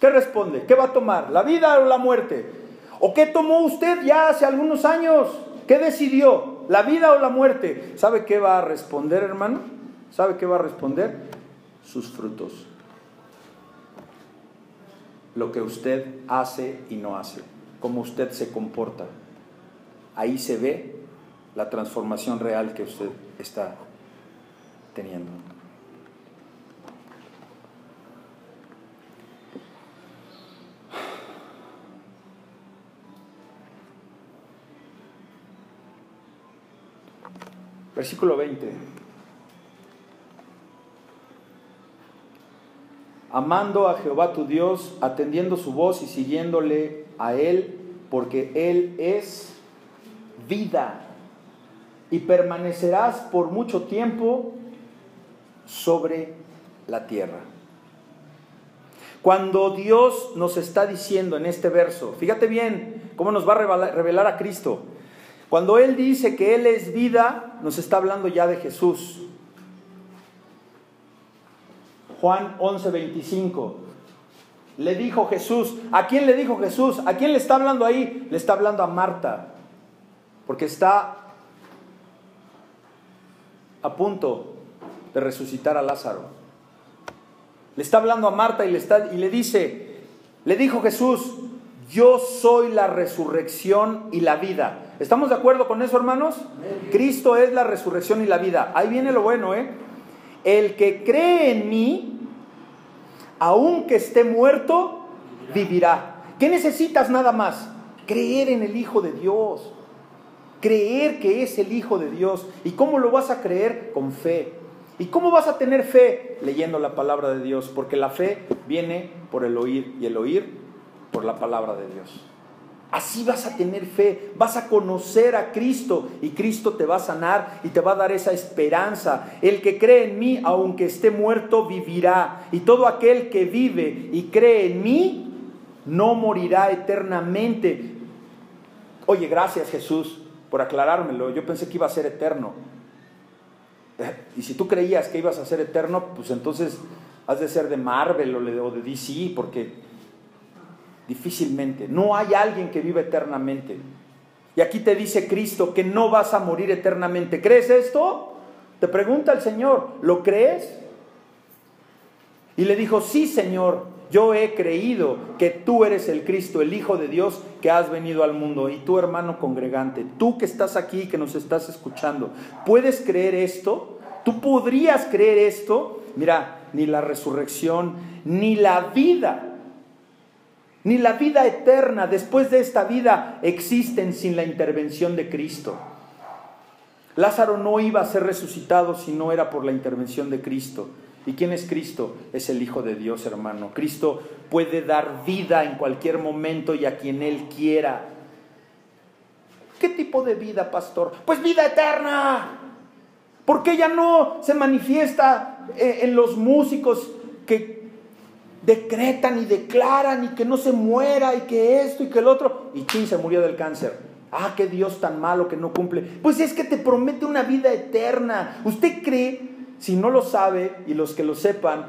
¿Qué responde? ¿Qué va a tomar? ¿La vida o la muerte? ¿O qué tomó usted ya hace algunos años? ¿Qué decidió? La vida o la muerte. ¿Sabe qué va a responder, hermano? ¿Sabe qué va a responder? Sus frutos. Lo que usted hace y no hace, cómo usted se comporta. Ahí se ve la transformación real que usted está teniendo. Versículo 20. Amando a Jehová tu Dios, atendiendo su voz y siguiéndole a Él, porque Él es vida y permanecerás por mucho tiempo sobre la tierra. Cuando Dios nos está diciendo en este verso, fíjate bien cómo nos va a revelar a Cristo, cuando Él dice que Él es vida, nos está hablando ya de Jesús. Juan 11, 25. Le dijo Jesús, ¿a quién le dijo Jesús? ¿A quién le está hablando ahí? Le está hablando a Marta, porque está a punto de resucitar a Lázaro. Le está hablando a Marta y le, está, y le dice, le dijo Jesús, yo soy la resurrección y la vida. ¿Estamos de acuerdo con eso, hermanos? Cristo es la resurrección y la vida. Ahí viene lo bueno, ¿eh? El que cree en mí, aunque esté muerto, vivirá. ¿Qué necesitas nada más? Creer en el Hijo de Dios. Creer que es el Hijo de Dios. ¿Y cómo lo vas a creer? Con fe. ¿Y cómo vas a tener fe? Leyendo la palabra de Dios. Porque la fe viene por el oír y el oír por la palabra de Dios. Así vas a tener fe, vas a conocer a Cristo y Cristo te va a sanar y te va a dar esa esperanza. El que cree en mí, aunque esté muerto, vivirá. Y todo aquel que vive y cree en mí, no morirá eternamente. Oye, gracias Jesús por aclarármelo. Yo pensé que iba a ser eterno. Y si tú creías que ibas a ser eterno, pues entonces has de ser de Marvel o de DC, porque Difícilmente. No hay alguien que viva eternamente. Y aquí te dice Cristo que no vas a morir eternamente. ¿Crees esto? Te pregunta el Señor, ¿lo crees? Y le dijo, sí Señor, yo he creído que tú eres el Cristo, el Hijo de Dios que has venido al mundo. Y tú hermano congregante, tú que estás aquí, que nos estás escuchando, ¿puedes creer esto? ¿Tú podrías creer esto? Mira, ni la resurrección, ni la vida ni la vida eterna después de esta vida existen sin la intervención de Cristo. Lázaro no iba a ser resucitado si no era por la intervención de Cristo. ¿Y quién es Cristo? Es el Hijo de Dios, hermano. Cristo puede dar vida en cualquier momento y a quien Él quiera. ¿Qué tipo de vida, pastor? Pues vida eterna. ¿Por qué ya no se manifiesta eh, en los músicos que decretan y declaran y que no se muera y que esto y que el otro, y chin, se murió del cáncer. Ah, qué Dios tan malo que no cumple. Pues es que te promete una vida eterna. ¿Usted cree, si no lo sabe y los que lo sepan,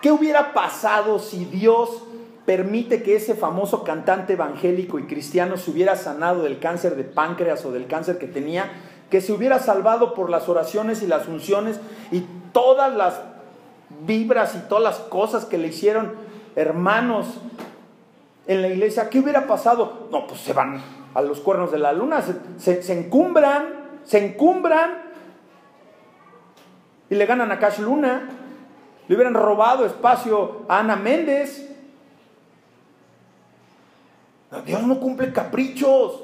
qué hubiera pasado si Dios permite que ese famoso cantante evangélico y cristiano se hubiera sanado del cáncer de páncreas o del cáncer que tenía, que se hubiera salvado por las oraciones y las unciones y todas las vibras y todas las cosas que le hicieron hermanos en la iglesia, ¿qué hubiera pasado? No, pues se van a los cuernos de la luna, se, encumbran, se encumbran y le ganan a Cash Luna. Le hubieran robado espacio a Ana Méndez. Dios no cumple caprichos.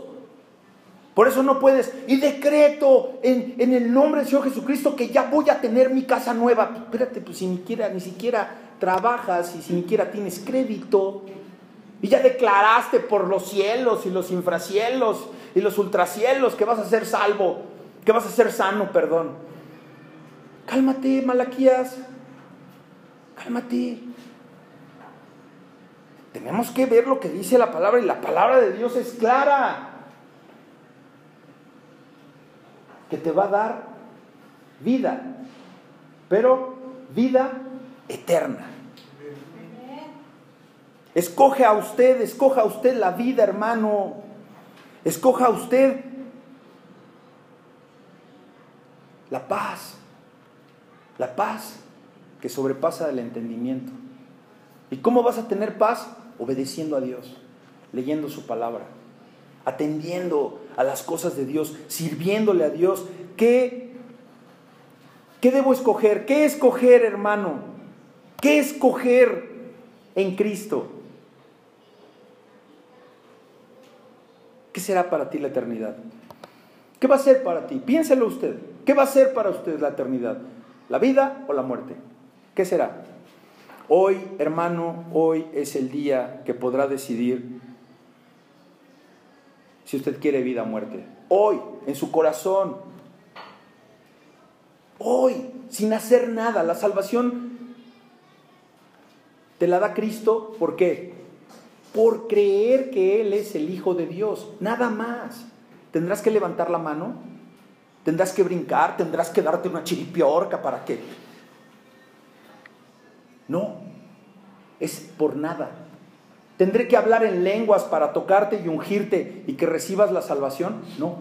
Por eso no puedes. Y decreto en, el nombre del Señor Jesucristo que ya voy a tener mi casa nueva. Espérate, pues si ni siquiera, ni siquiera trabajas y si ni siquiera tienes crédito. Y ya declaraste por los cielos y los infracielos y los ultracielos que vas a ser salvo, que vas a ser sano, perdón. Cálmate, Malaquías. Cálmate. Tenemos que ver lo que dice la palabra y la palabra de Dios es clara. Que te va a dar vida, pero vida eterna. Escoge a usted, escoja a usted la vida, hermano. Escoja a usted la paz, la paz que sobrepasa el entendimiento. ¿Y cómo vas a tener paz? Obedeciendo a Dios, leyendo su palabra atendiendo a las cosas de Dios, sirviéndole a Dios. ¿Qué, qué debo escoger? ¿Qué escoger, hermano? ¿Qué escoger en Cristo? ¿Qué será para ti la eternidad? ¿Qué va a ser para ti? Piénselo usted. ¿Qué va a ser para usted la eternidad? ¿La vida o la muerte? ¿Qué será? Hoy, hermano, hoy es el día que podrá decidir si usted quiere vida o muerte. Hoy, en su corazón. Hoy, sin hacer nada. La salvación te la da Cristo. ¿Por qué? Por creer que Él es el Hijo de Dios. Nada más. Tendrás que levantar la mano. Tendrás que brincar. Tendrás que darte una chiripiorca para qué. No. Es por nada. ¿Tendré que hablar en lenguas para tocarte y ungirte y que recibas la salvación? No,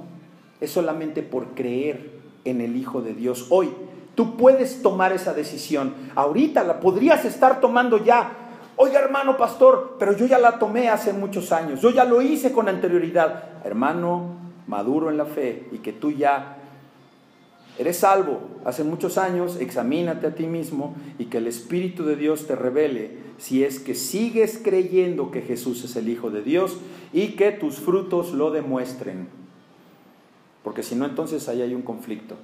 es solamente por creer en el Hijo de Dios. Hoy tú puedes tomar esa decisión. Ahorita la podrías estar tomando ya. Oiga, hermano pastor, pero yo ya la tomé hace muchos años. Yo ya lo hice con anterioridad. Hermano, maduro en la fe y que tú ya eres salvo hace muchos años, examínate a ti mismo y que el Espíritu de Dios te revele si es que sigues creyendo que Jesús es el Hijo de Dios y que tus frutos lo demuestren. Porque si no, entonces ahí hay un conflicto,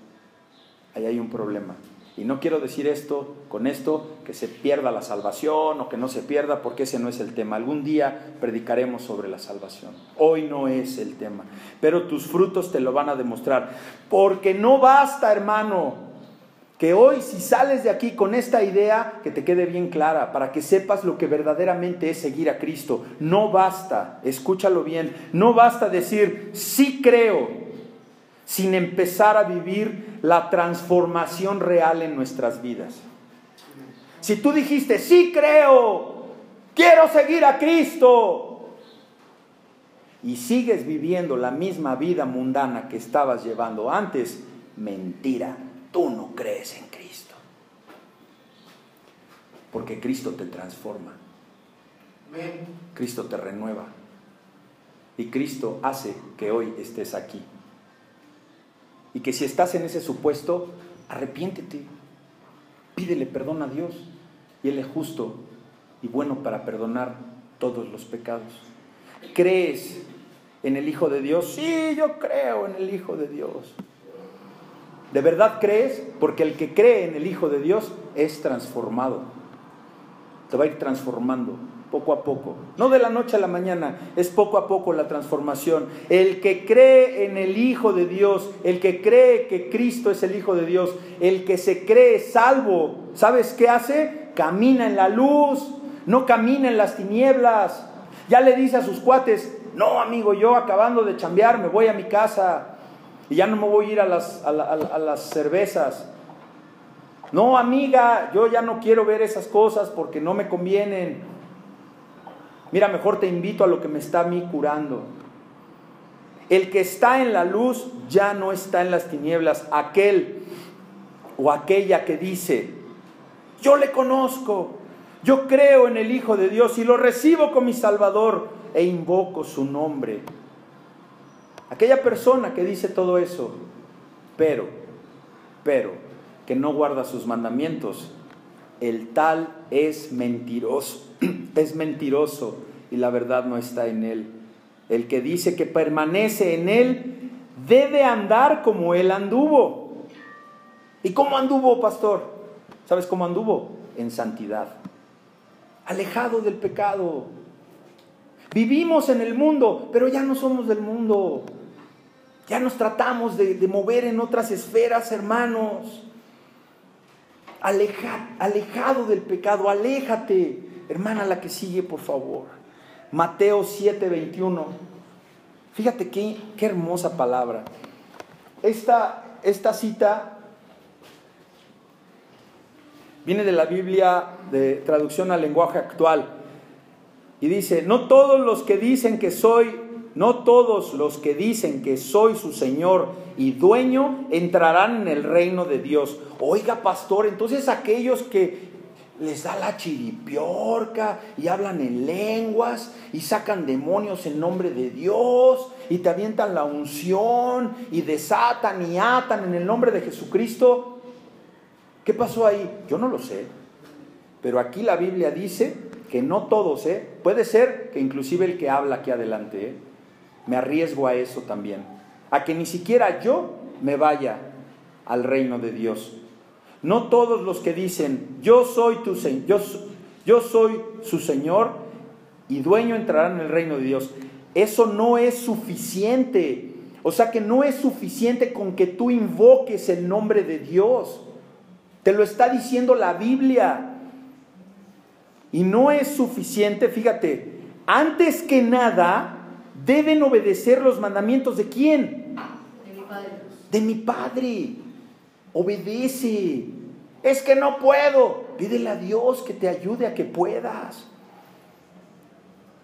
ahí hay un problema. Y no quiero decir esto, con esto, que se pierda la salvación o que no se pierda, porque ese no es el tema. Algún día predicaremos sobre la salvación. Hoy no es el tema. Pero tus frutos te lo van a demostrar. Porque no basta, hermano, que hoy si sales de aquí con esta idea, que te quede bien clara, para que sepas lo que verdaderamente es seguir a Cristo. No basta, escúchalo bien, no basta decir, sí creo, sin empezar a vivir la transformación real en nuestras vidas. Si tú dijiste, sí creo, quiero seguir a Cristo, y sigues viviendo la misma vida mundana que estabas llevando antes, mentira, tú no crees en Cristo. Porque Cristo te transforma. Cristo te renueva. Y Cristo hace que hoy estés aquí. Y que si estás en ese supuesto, arrepiéntete, pídele perdón a Dios. Y Él es justo y bueno para perdonar todos los pecados. ¿Crees en el Hijo de Dios? Sí, yo creo en el Hijo de Dios. ¿De verdad crees? Porque el que cree en el Hijo de Dios es transformado. Te va a ir transformando poco a poco. No de la noche a la mañana, es poco a poco la transformación. El que cree en el Hijo de Dios, el que cree que Cristo es el Hijo de Dios, el que se cree salvo, ¿sabes qué hace? Camina en la luz, no camina en las tinieblas. Ya le dice a sus cuates, no amigo, yo acabando de chambear me voy a mi casa y ya no me voy a ir a las, a las cervezas. No, amiga, yo ya no quiero ver esas cosas porque no me convienen. Mira, mejor te invito a lo que me está a mí curando. El que está en la luz ya no está en las tinieblas. Aquel o aquella que dice, yo le conozco, yo creo en el Hijo de Dios y lo recibo como mi Salvador e invoco su nombre. Aquella persona que dice todo eso, pero, pero, que no guarda sus mandamientos, el tal es mentiroso, es mentiroso y la verdad no está en él. El que dice que permanece en él debe andar como él anduvo. ¿Y cómo anduvo, pastor? ¿Sabes cómo anduvo? En santidad, alejado del pecado. Vivimos en el mundo, pero ya no somos del mundo. Ya nos tratamos de, de mover en otras esferas, hermanos alejado del pecado, aléjate. Hermana, la que sigue, por favor. Mateo 7, 21. Fíjate qué, qué hermosa palabra. Esta, esta cita viene de la Biblia de traducción al lenguaje actual. Y dice, no todos los que dicen que soy no todos los que dicen que soy su Señor y dueño entrarán en el reino de Dios. Oiga, pastor, entonces aquellos que les da la chiripiorca y hablan en lenguas y sacan demonios en nombre de Dios y te avientan la unción y desatan y atan en el nombre de Jesucristo. ¿Qué pasó ahí? Yo no lo sé. Pero aquí la Biblia dice que no todos, ¿eh? Puede ser que inclusive el que habla aquí adelante, ¿eh? Me arriesgo a eso también, a que ni siquiera yo me vaya al reino de Dios. No todos los que dicen, yo soy tu yo, yo soy su Señor y dueño entrarán en el reino de Dios. Eso no es suficiente. O sea que no es suficiente con que tú invoques el nombre de Dios. Te lo está diciendo la Biblia. Y no es suficiente, fíjate, antes que nada, deben obedecer los mandamientos de quién? De mi Padre. De mi Padre. Obedece. Es que no puedo. Pídele a Dios que te ayude a que puedas.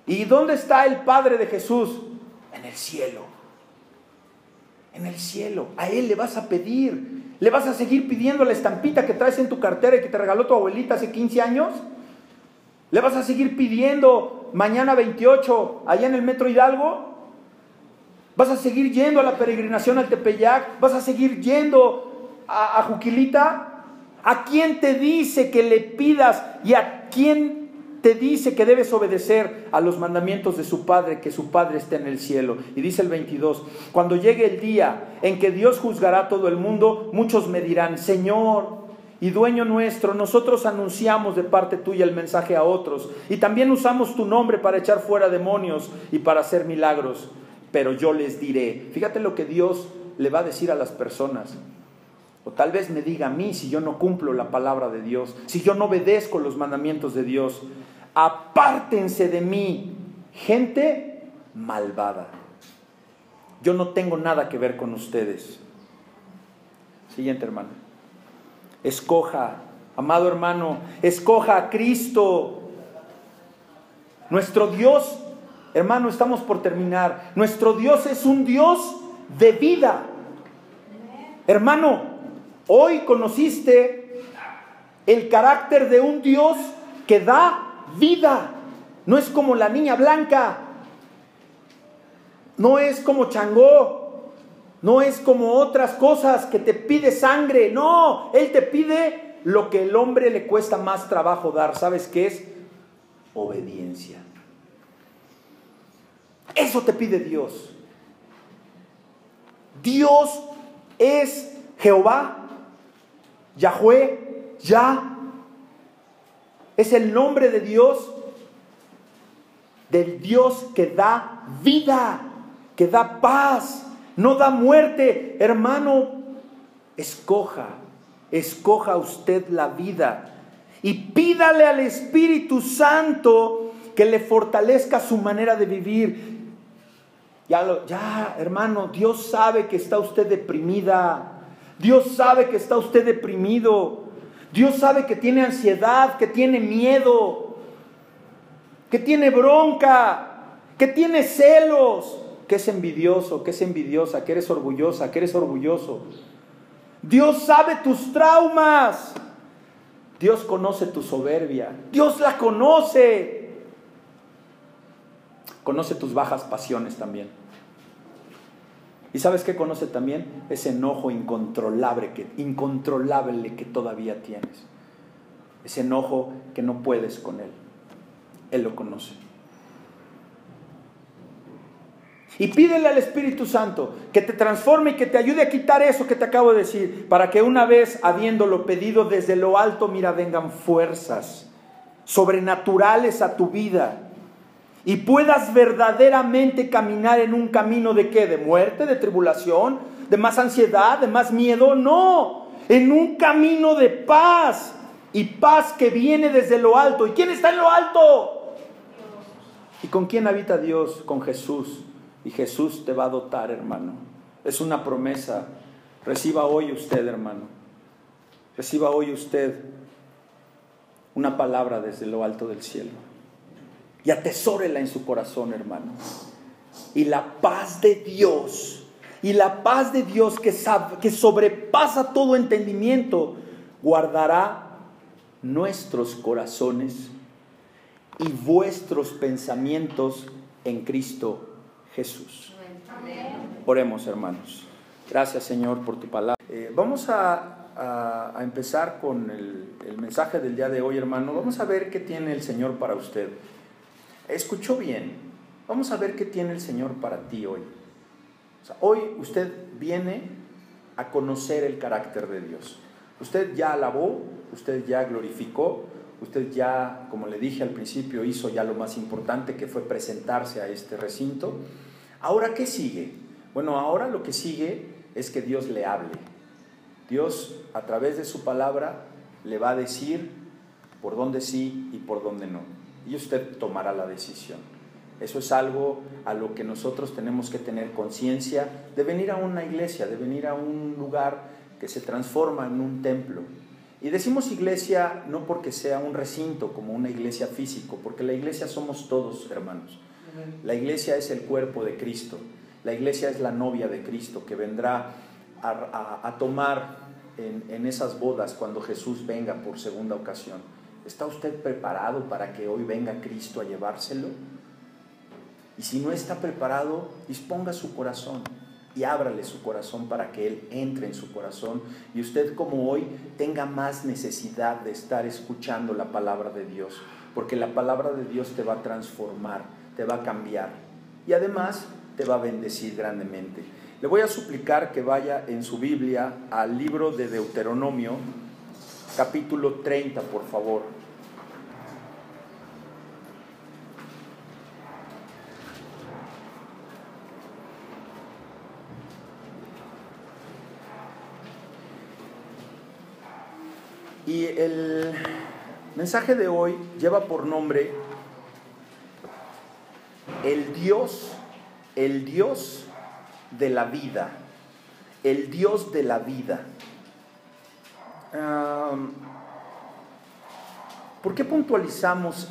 ¿Y dónde está el Padre de Jesús? En el cielo. En el cielo. A Él le vas a pedir. ¿Le vas a seguir pidiendo la estampita que traes en tu cartera y que te regaló tu abuelita hace 15 años? ¿Le vas a seguir pidiendo mañana 28 allá en el Metro Hidalgo? ¿Vas a seguir yendo a la peregrinación al Tepeyac? ¿Vas a seguir yendo a, Juquilita? ¿A quién te dice que le pidas y a quién te dice que debes obedecer a los mandamientos de su Padre, que su Padre esté en el cielo. Y dice el 22, cuando llegue el día en que Dios juzgará a todo el mundo, muchos me dirán, Señor y dueño nuestro, nosotros anunciamos de parte tuya el mensaje a otros y también usamos tu nombre para echar fuera demonios y para hacer milagros. Pero yo les diré, fíjate lo que Dios le va a decir a las personas. O tal vez me diga a mí si yo no cumplo la palabra de Dios, si yo no obedezco los mandamientos de Dios apártense de mí, gente malvada. Yo no tengo nada que ver con ustedes. Siguiente hermano. Escoja, amado hermano, escoja a Cristo. Nuestro Dios, hermano, estamos por terminar. Nuestro Dios es un Dios de vida. Hermano, hoy conociste el carácter de un Dios que da vida. No es como la niña blanca. No es como Changó. No es como otras cosas que te pide sangre. No, Él te pide lo que el hombre le cuesta más trabajo dar. ¿Sabes qué es? Obediencia. Eso te pide Dios. Dios es Jehová, Yahweh, Yah, es el nombre de Dios, del Dios que da vida, que da paz, no da muerte. Hermano, escoja, escoja usted la vida y pídale al Espíritu Santo que le fortalezca su manera de vivir. Ya, ya, hermano, Dios sabe que está usted deprimida. Dios sabe que está usted deprimido. Dios sabe que tiene ansiedad, que tiene miedo, que tiene bronca, que tiene celos, que es envidioso, que es envidiosa, que eres orgullosa, que eres orgulloso. Dios sabe tus traumas. Dios conoce tu soberbia. Dios la conoce. Conoce tus bajas pasiones también. ¿Y sabes qué conoce también? Ese enojo incontrolable que, incontrolable que todavía tienes. Ese enojo que no puedes con Él. Él lo conoce. Y pídele al Espíritu Santo que te transforme y que te ayude a quitar eso que te acabo de decir, para que una vez habiéndolo pedido desde lo alto, mira, vengan fuerzas sobrenaturales a tu vida y puedas verdaderamente caminar en un camino de qué? ¿De muerte, de tribulación, de más ansiedad, de más miedo? No, en un camino de paz y paz que viene desde lo alto. ¿Y quién está en lo alto? ¿Y con quién habita Dios? Con Jesús. Y Jesús te va a dotar, hermano. Es una promesa. Reciba hoy usted, hermano. Reciba hoy usted una palabra desde lo alto del cielo y atesórela en su corazón, hermano. Y la paz de Dios, y la paz de Dios que, que sobrepasa todo entendimiento, guardará nuestros corazones y vuestros pensamientos en Cristo Jesús. Oremos, hermanos. Gracias, Señor, por tu palabra. Eh, vamos a, empezar con el, el mensaje del día de hoy, hermano. Vamos a ver qué tiene el Señor para usted. Escuchó bien. Vamos a ver qué tiene el Señor para ti hoy. hoy usted viene a conocer el carácter de Dios. Usted ya alabó, usted ya glorificó, usted ya, como le dije al principio, hizo ya lo más importante que fue presentarse a este recinto. Ahora, ¿qué sigue? Bueno, ahora lo que sigue es que Dios le hable. Dios, a través de su palabra, le va a decir por dónde sí y por dónde no y usted tomará la decisión. Eso es algo a lo que nosotros tenemos que tener conciencia de venir a una iglesia, de venir a un lugar que se transforma en un templo. Y decimos iglesia no porque sea un recinto como una iglesia físico, porque la iglesia somos todos, hermanos. La iglesia es el cuerpo de Cristo. La iglesia es la novia de Cristo que vendrá a, tomar en, en esas bodas cuando Jesús venga por segunda ocasión. ¿Está usted preparado para que hoy venga Cristo a llevárselo? Y si no está preparado, disponga su corazón y ábrale su corazón para que Él entre en su corazón y usted como hoy tenga más necesidad de estar escuchando la palabra de Dios, porque la palabra de Dios te va a transformar, te va a cambiar y además te va a bendecir grandemente. Le voy a suplicar que vaya en su Biblia al libro de Deuteronomio, capítulo 30, por favor. Y el mensaje de hoy lleva por nombre el Dios, el Dios de la vida, el Dios de la vida. ¿Por qué puntualizamos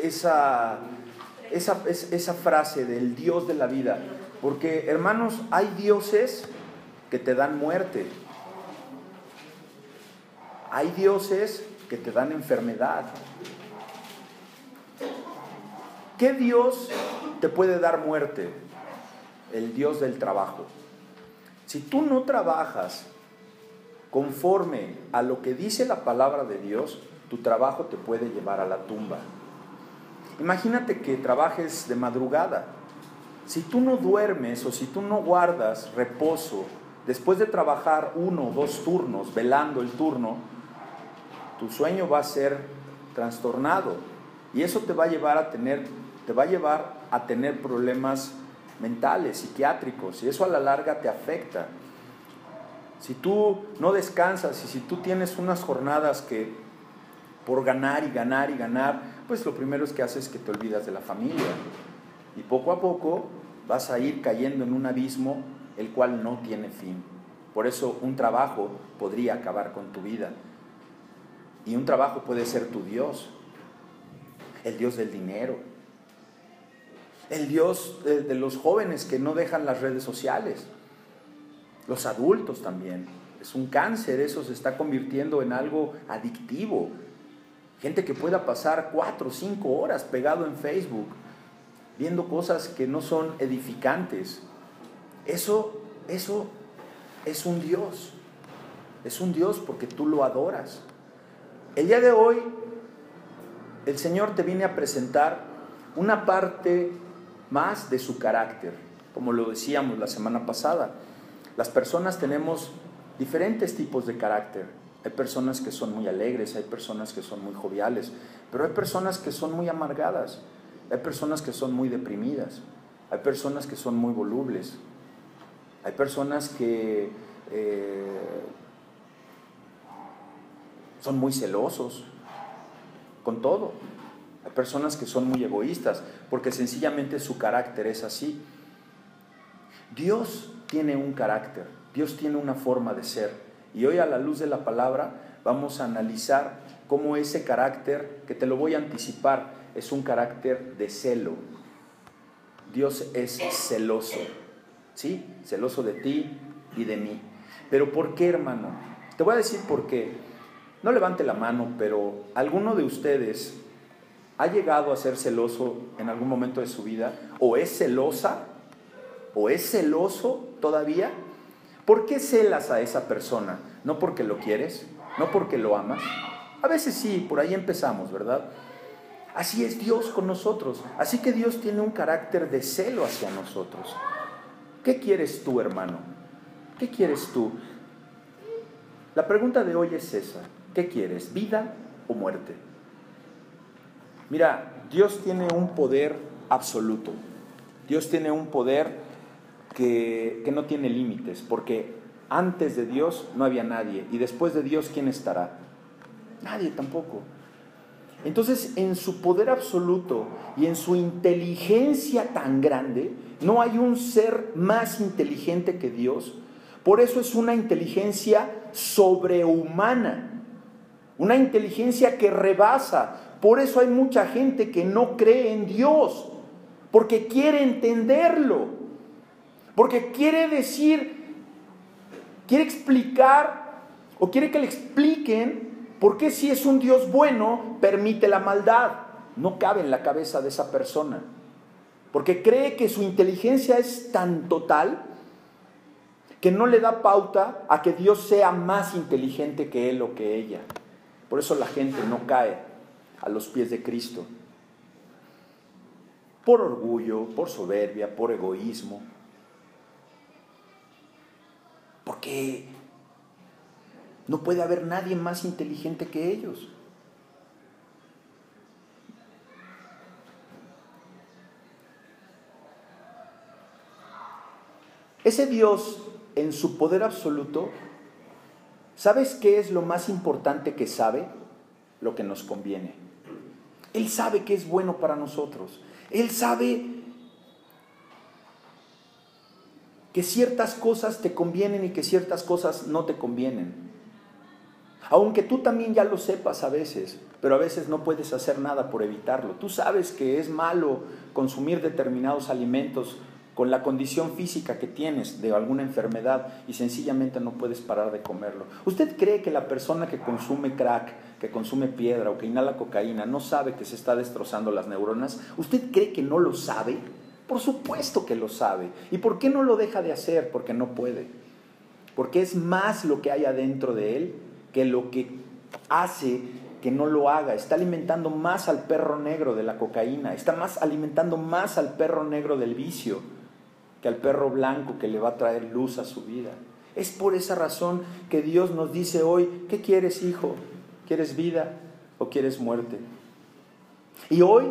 esa, esa, esa frase del Dios de la vida? Porque, hermanos, hay dioses que te dan muerte. Hay dioses que te dan enfermedad. ¿Qué Dios te puede dar muerte? El Dios del trabajo. Si tú no trabajas conforme a lo que dice la palabra de Dios, tu trabajo te puede llevar a la tumba. Imagínate que trabajes de madrugada. Si tú no duermes o si tú no guardas reposo después de trabajar uno o dos turnos, velando el turno, tu sueño va a ser trastornado y eso te va a llevar a tener, te va a llevar a tener problemas mentales, psiquiátricos y eso a la larga te afecta. Si tú no descansas y si tú tienes unas jornadas que por ganar y ganar y ganar, pues lo primero es que haces es que te olvidas de la familia. Y poco a poco vas a ir cayendo en un abismo el cual no tiene fin. Por eso un trabajo podría acabar con tu vida. Y un trabajo puede ser tu Dios, el Dios del dinero, el Dios de, los jóvenes que no dejan las redes sociales, los adultos también. Es un cáncer, eso se está convirtiendo en algo adictivo. Gente que pueda pasar cuatro o cinco horas pegado en Facebook, viendo cosas que no son edificantes. Eso, eso es un Dios. Es un Dios porque tú lo adoras. El día de hoy, el Señor te viene a presentar una parte más de su carácter, como lo decíamos la semana pasada. Las personas tenemos diferentes tipos de carácter. Hay personas que son muy alegres, hay personas que son muy joviales, pero hay personas que son muy amargadas, hay personas que son muy deprimidas, hay personas que son muy volubles, hay personas que eh, son muy celosos con todo. Hay personas que son muy egoístas porque sencillamente su carácter es así. Dios tiene un carácter, Dios tiene una forma de ser. Y hoy a la luz de la palabra vamos a analizar cómo ese carácter, que te lo voy a anticipar, es un carácter de celo. Dios es celoso, ¿sí? Celoso de ti y de mí. Pero ¿por qué, hermano? Te voy a decir por qué. No levante la mano, pero ¿alguno de ustedes ha llegado a ser celoso en algún momento de su vida? ¿O es celosa? ¿O es celoso todavía? ¿Por qué celas a esa persona? ¿No porque lo quieres? ¿No porque lo amas? A veces sí, por ahí empezamos, ¿verdad? Así es Dios con nosotros. Así que Dios tiene un carácter de celo hacia nosotros. ¿Qué quieres tú, hermano? ¿Qué quieres tú? La pregunta de hoy es esa. ¿Qué quieres? ¿Vida o muerte? Mira, Dios tiene un poder absoluto. Dios tiene un poder que, no tiene límites, porque antes de Dios no había nadie y después de Dios, ¿quién estará? Nadie tampoco. Entonces, en su poder absoluto y en su inteligencia tan grande, no hay un ser más inteligente que Dios. Por eso es una inteligencia sobrehumana una inteligencia que rebasa. Por eso hay mucha gente que no cree en Dios, porque quiere entenderlo. Porque quiere decir, quiere explicar o quiere que le expliquen por qué si es un Dios bueno permite la maldad. No cabe en la cabeza de esa persona. Porque cree que su inteligencia es tan total que no le da pauta a que Dios sea más inteligente que él o que ella. Por eso la gente no cae a los pies de Cristo. Por orgullo, por soberbia, por egoísmo. Porque no puede haber nadie más inteligente que ellos. Ese Dios en su poder absoluto, ¿sabes qué es lo más importante que sabe? Lo que nos conviene. Él sabe que es bueno para nosotros. Él sabe que ciertas cosas te convienen y que ciertas cosas no te convienen. Aunque tú también ya lo sepas a veces, pero a veces no puedes hacer nada por evitarlo. Tú sabes que es malo consumir determinados alimentos con la condición física que tienes de alguna enfermedad y sencillamente no puedes parar de comerlo. ¿Usted cree que la persona que consume crack, que consume piedra o que inhala cocaína no sabe que se está destrozando las neuronas? ¿Usted cree que no lo sabe? Por supuesto que lo sabe. ¿Y por qué no lo deja de hacer? Porque no puede. Porque es más lo que hay adentro de él que lo que hace que no lo haga. Está alimentando más al perro negro de la cocaína. Está más alimentando más al perro negro del vicio que al perro blanco que le va a traer luz a su vida. Es por esa razón que Dios nos dice hoy, ¿qué quieres hijo? ¿Quieres vida o quieres muerte? Y hoy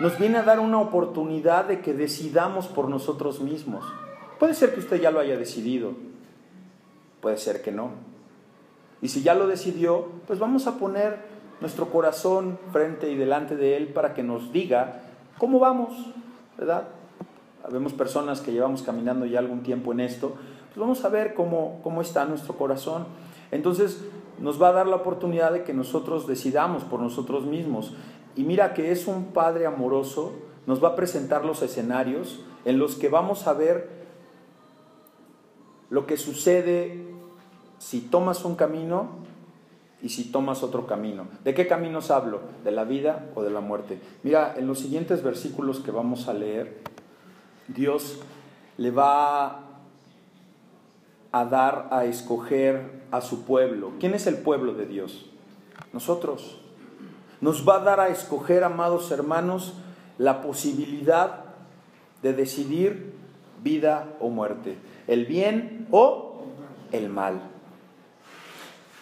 nos viene a dar una oportunidad de que decidamos por nosotros mismos. Puede ser que usted ya lo haya decidido, puede ser que no. Y si ya lo decidió, pues vamos a poner nuestro corazón frente y delante de Él para que nos diga cómo vamos, ¿verdad? Vemos personas que llevamos caminando ya algún tiempo en esto, pues vamos a ver cómo, cómo está nuestro corazón. Entonces nos va a dar la oportunidad de que nosotros decidamos por nosotros mismos. Y mira que es un Padre amoroso, nos va a presentar los escenarios en los que vamos a ver lo que sucede si tomas un camino y si tomas otro camino. ¿De qué caminos hablo? ¿De la vida o de la muerte? Mira, en los siguientes versículos que vamos a leer, Dios le va a dar a escoger a su pueblo. ¿Quién es el pueblo de Dios? Nosotros. Nos va a dar a escoger, amados hermanos, la posibilidad de decidir vida o muerte, el bien o el mal.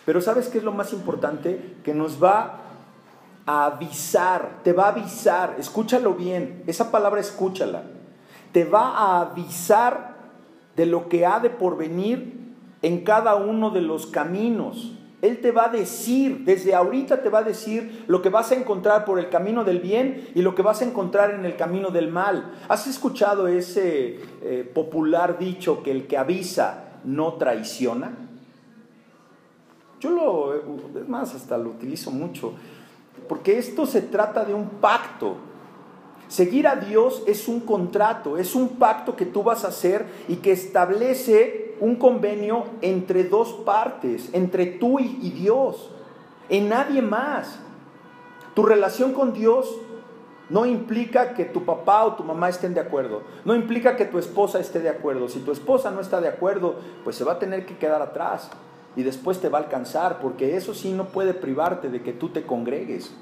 Pero ¿sabes qué es lo más importante? Que nos va a avisar, te va a avisar, escúchalo bien, esa palabra escúchala te va a avisar de lo que ha de porvenir en cada uno de los caminos. Él te va a decir, desde ahorita te va a decir lo que vas a encontrar por el camino del bien y lo que vas a encontrar en el camino del mal. ¿Has escuchado ese eh, popular dicho que el que avisa no traiciona? Yo lo, es más, hasta lo utilizo mucho, porque esto se trata de un pacto. Seguir a Dios es un contrato, es un pacto que tú vas a hacer y que establece un convenio entre dos partes, entre tú y, Dios, en nadie más. Tu relación con Dios no implica que tu papá o tu mamá estén de acuerdo, no implica que tu esposa esté de acuerdo. Si tu esposa no está de acuerdo, pues se va a tener que quedar atrás y después te va a alcanzar, porque eso sí no puede privarte de que tú te congregues.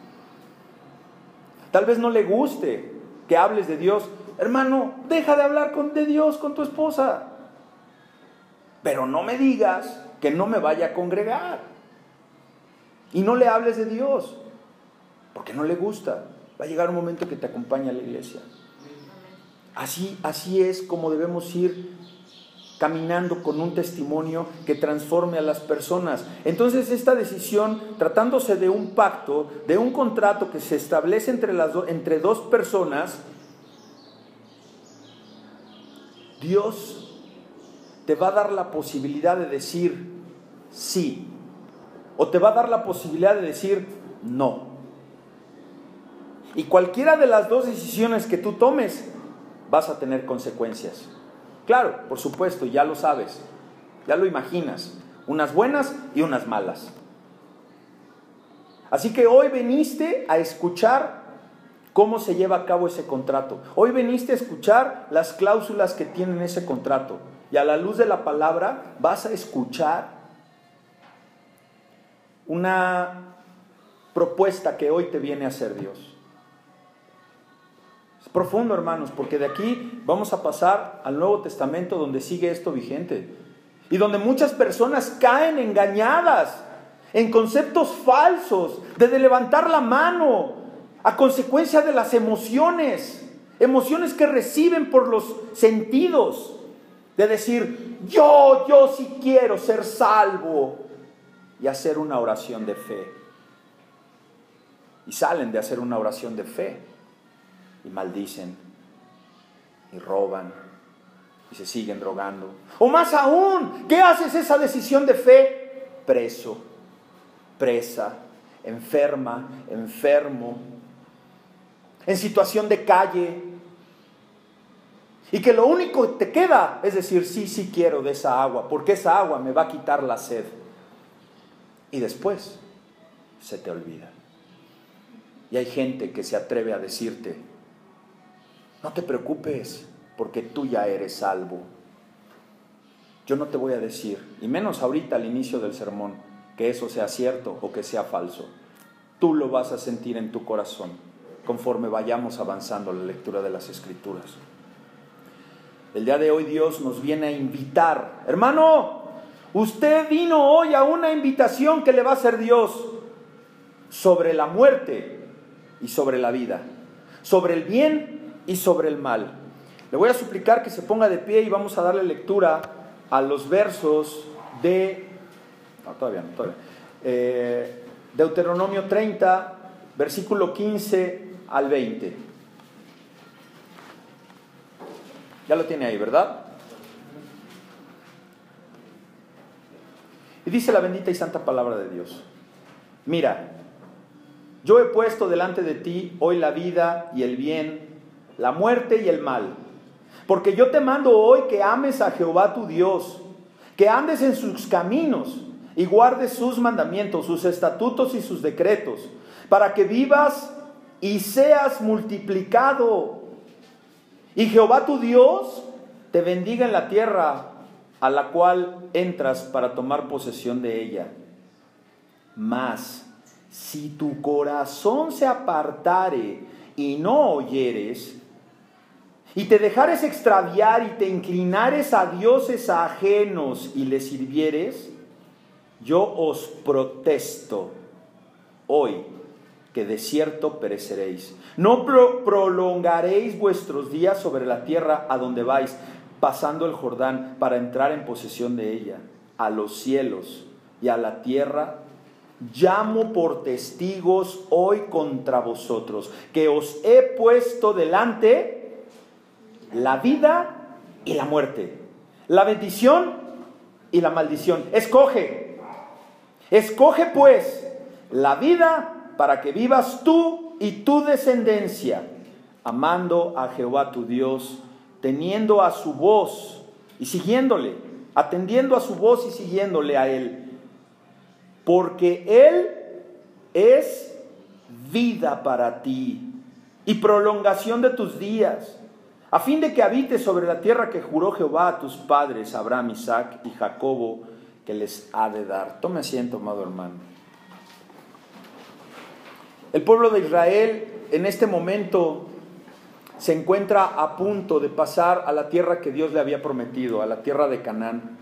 Tal vez no le guste, que hables de Dios. Hermano, deja de hablar con, de Dios con tu esposa. Pero no me digas que no me vaya a congregar. Y no le hables de Dios, porque no le gusta. Va a llegar un momento que te acompañe a la iglesia. Así, así es como debemos ir caminando con un testimonio que transforme a las personas. Entonces esta decisión, tratándose de un pacto, de un contrato que se establece entre, las entre dos personas, Dios te va a dar la posibilidad de decir sí o te va a dar la posibilidad de decir no. Y cualquiera de las dos decisiones que tú tomes vas a tener consecuencias. Claro, por supuesto, ya lo sabes, ya lo imaginas, unas buenas y unas malas. Así que hoy veniste a escuchar cómo se lleva a cabo ese contrato. Hoy veniste a escuchar las cláusulas que tienen ese contrato. Y a la luz de la palabra vas a escuchar una propuesta que hoy te viene a hacer Dios. Profundo, hermanos, porque de aquí vamos a pasar al Nuevo Testamento donde sigue esto vigente. Y donde muchas personas caen engañadas en conceptos falsos, de levantar la mano a consecuencia de las emociones, emociones que reciben por los sentidos, de decir, yo, yo sí quiero ser salvo y hacer una oración de fe. Y salen de hacer una oración de fe y maldicen y roban y se siguen drogando. O más aún, ¿qué haces esa decisión de fe? Preso, presa, enferma, enfermo, en situación de calle. Y que lo único que te queda es decir, sí, sí quiero de esa agua, porque esa agua me va a quitar la sed. Y después se te olvida. Y hay gente que se atreve a decirte, no te preocupes, porque tú ya eres salvo. Yo no te voy a decir, y menos ahorita al inicio del sermón, que eso sea cierto o que sea falso. Tú lo vas a sentir en tu corazón conforme vayamos avanzando la lectura de las escrituras. El día de hoy Dios nos viene a invitar. Hermano, usted vino hoy a una invitación que le va a hacer Dios sobre la muerte y sobre la vida, sobre el bien y sobre el mal. Le voy a suplicar que se ponga de pie y vamos a darle lectura a los versos de... Eh, Deuteronomio 30, versículo 15 al 20. Ya lo tiene ahí, ¿verdad? Y dice la bendita y santa palabra de Dios. Mira, yo he puesto delante de ti hoy la vida y el bien, la muerte y el mal. Porque yo te mando hoy que ames a Jehová tu Dios, que andes en sus caminos y guardes sus mandamientos, sus estatutos y sus decretos, para que vivas y seas multiplicado. Y Jehová tu Dios te bendiga en la tierra a la cual entras para tomar posesión de ella. Mas, si tu corazón se apartare y no oyeres, y te dejares extraviar y te inclinares a dioses ajenos y les sirvieres, yo os protesto hoy que de cierto pereceréis. No prolongaréis vuestros días sobre la tierra a donde vais, pasando el Jordán para entrar en posesión de ella, a los cielos y a la tierra. Llamo por testigos hoy contra vosotros, que os he puesto delante la vida y la muerte, la bendición y la maldición. Escoge, escoge pues la vida para que vivas tú y tu descendencia, amando a Jehová tu Dios, teniendo a su voz y siguiéndole, atendiendo a su voz y siguiéndole a Él. Porque Él es vida para ti y prolongación de tus días, a fin de que habites sobre la tierra que juró Jehová a tus padres, Abraham, Isaac y Jacobo, que les ha de dar. Tome asiento, amado hermano. El pueblo de Israel en este momento se encuentra a punto de pasar a la tierra que Dios le había prometido, a la tierra de Canaán.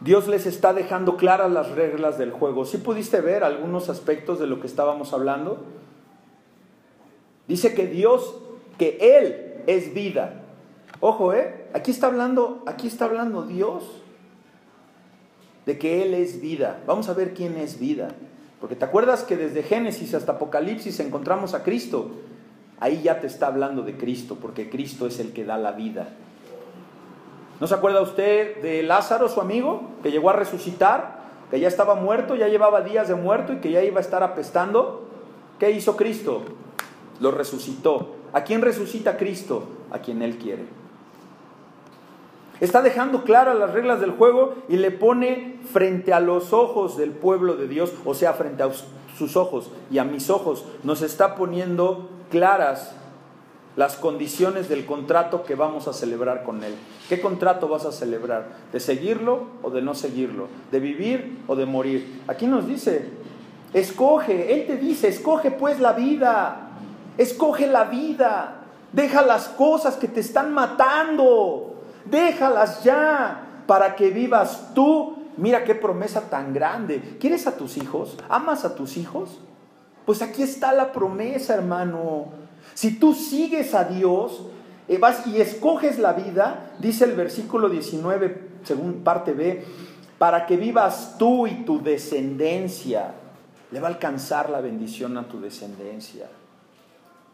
Dios les está dejando claras las reglas del juego. ¿Sí pudiste ver algunos aspectos de lo que estábamos hablando? Dice que Dios, que Él es vida. Ojo, ¿eh? Aquí está hablando, aquí está hablando Dios de que Él es vida. Vamos a ver quién es vida. Porque te acuerdas que desde Génesis hasta Apocalipsis encontramos a Cristo. Ahí ya te está hablando de Cristo, porque Cristo es el que da la vida. ¿No se acuerda usted de Lázaro, su amigo, que llegó a resucitar, que ya estaba muerto, ya llevaba días de muerto y que ya iba a estar apestando? ¿Qué hizo Cristo? Lo resucitó. ¿A quién resucita Cristo? A quien Él quiere. Está dejando claras las reglas del juego y le pone frente a los ojos del pueblo de Dios, o sea, frente a sus ojos y a mis ojos, nos está poniendo claras las condiciones del contrato que vamos a celebrar con Él. ¿Qué contrato vas a celebrar? ¿De seguirlo o de no seguirlo? ¿De vivir o de morir? Aquí nos dice, escoge, Él te dice, escoge pues la vida, escoge la vida, deja las cosas que te están matando, déjalas ya para que vivas tú. Mira qué promesa tan grande. ¿Quieres a tus hijos? ¿Amas a tus hijos? Pues aquí está la promesa, hermano. Si tú sigues a Dios eh, vas y escoges la vida, dice el versículo 19, según parte B, para que vivas tú y tu descendencia. Le va a alcanzar la bendición a tu descendencia.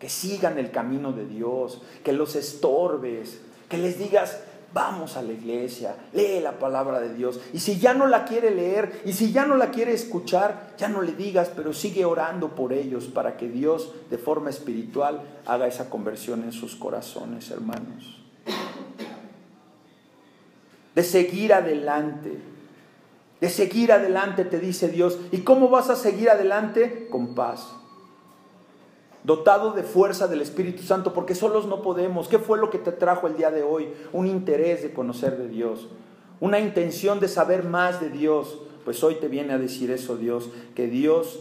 Que sigan el camino de Dios, que los estorbes, que les digas, vamos a la iglesia, lee la palabra de Dios. Y si ya no la quiere leer y si ya no la quiere escuchar, ya no le digas, pero sigue orando por ellos para que Dios de forma espiritual haga esa conversión en sus corazones, hermanos. De seguir adelante. De seguir adelante, te dice Dios. ¿Y cómo vas a seguir adelante? Con paz dotado de fuerza del Espíritu Santo, porque solos no podemos. ¿Qué fue lo que te trajo el día de hoy? Un interés de conocer de Dios, una intención de saber más de Dios. Pues hoy te viene a decir eso Dios, que Dios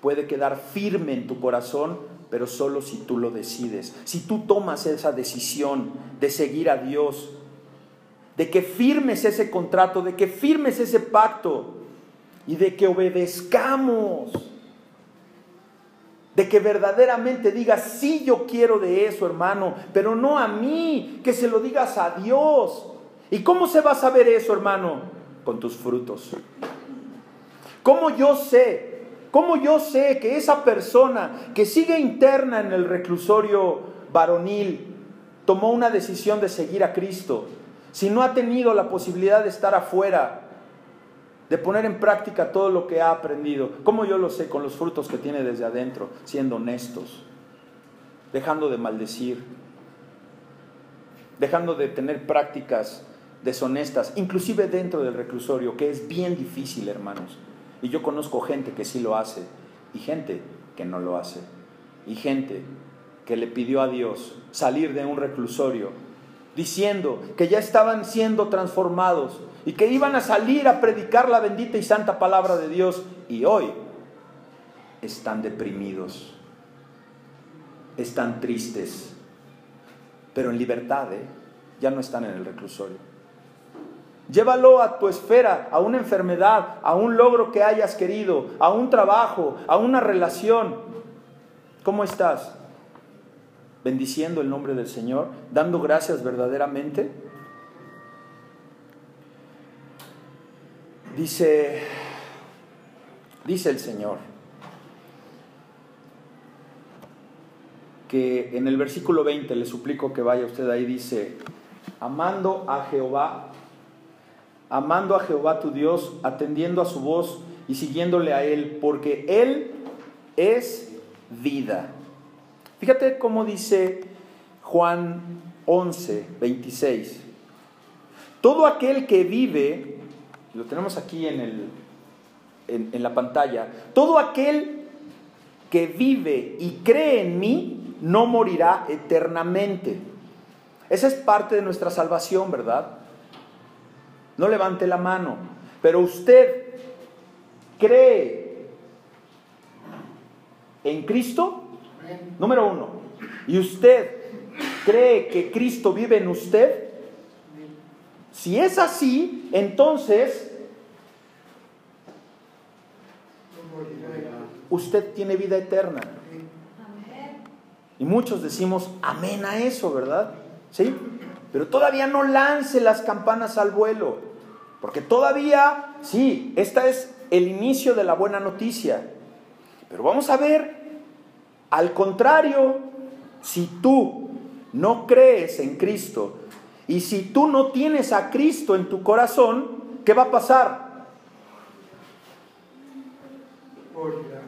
puede quedar firme en tu corazón, pero solo si tú lo decides. Si tú tomas esa decisión de seguir a Dios, de que firmes ese contrato, de que firmes ese pacto y de que obedezcamos de que verdaderamente digas, sí, yo quiero de eso, hermano, pero no a mí, que se lo digas a Dios. ¿Y cómo se va a saber eso, hermano? Con tus frutos. ¿Cómo yo sé? ¿Cómo yo sé que esa persona que sigue interna en el reclusorio varonil tomó una decisión de seguir a Cristo, si no ha tenido la posibilidad de estar afuera de poner en práctica todo lo que ha aprendido. ¿Cómo yo lo sé? Con los frutos que tiene desde adentro, siendo honestos, dejando de maldecir, dejando de tener prácticas deshonestas, inclusive dentro del reclusorio, que es bien difícil, hermanos. Y yo conozco gente que sí lo hace y gente que no lo hace. Y gente que le pidió a Dios salir de un reclusorio diciendo que ya estaban siendo transformados y que iban a salir a predicar la bendita y santa palabra de Dios y hoy están deprimidos, están tristes, pero en libertad, ¿eh? ya no están en el reclusorio. Llévalo a tu esfera, a una enfermedad, a un logro que hayas querido, a un trabajo, a una relación. ¿Cómo estás? Bendiciendo el nombre del Señor, dando gracias verdaderamente. Dice, dice el Señor que en el versículo 20, le suplico que vaya usted ahí, dice, amando a Jehová, amando a Jehová tu Dios, atendiendo a su voz y siguiéndole a Él, porque Él es vida Fíjate cómo dice Juan 11, 26. Todo aquel que vive, lo tenemos aquí en, el, en, la pantalla, todo aquel que vive y cree en mí no morirá eternamente. Esa es parte de nuestra salvación, ¿verdad? No levante la mano, pero usted cree en Cristo, Número uno, ¿y usted cree que Cristo vive en usted? Si es así, entonces usted tiene vida eterna. Y muchos decimos amén a eso, ¿verdad? ¿Sí? Pero todavía no lance las campanas al vuelo, porque todavía, sí, esta es el inicio de la buena noticia. Pero vamos a ver al contrario, si tú no crees en Cristo y si tú no tienes a Cristo en tu corazón, ¿qué va a pasar? Morirá.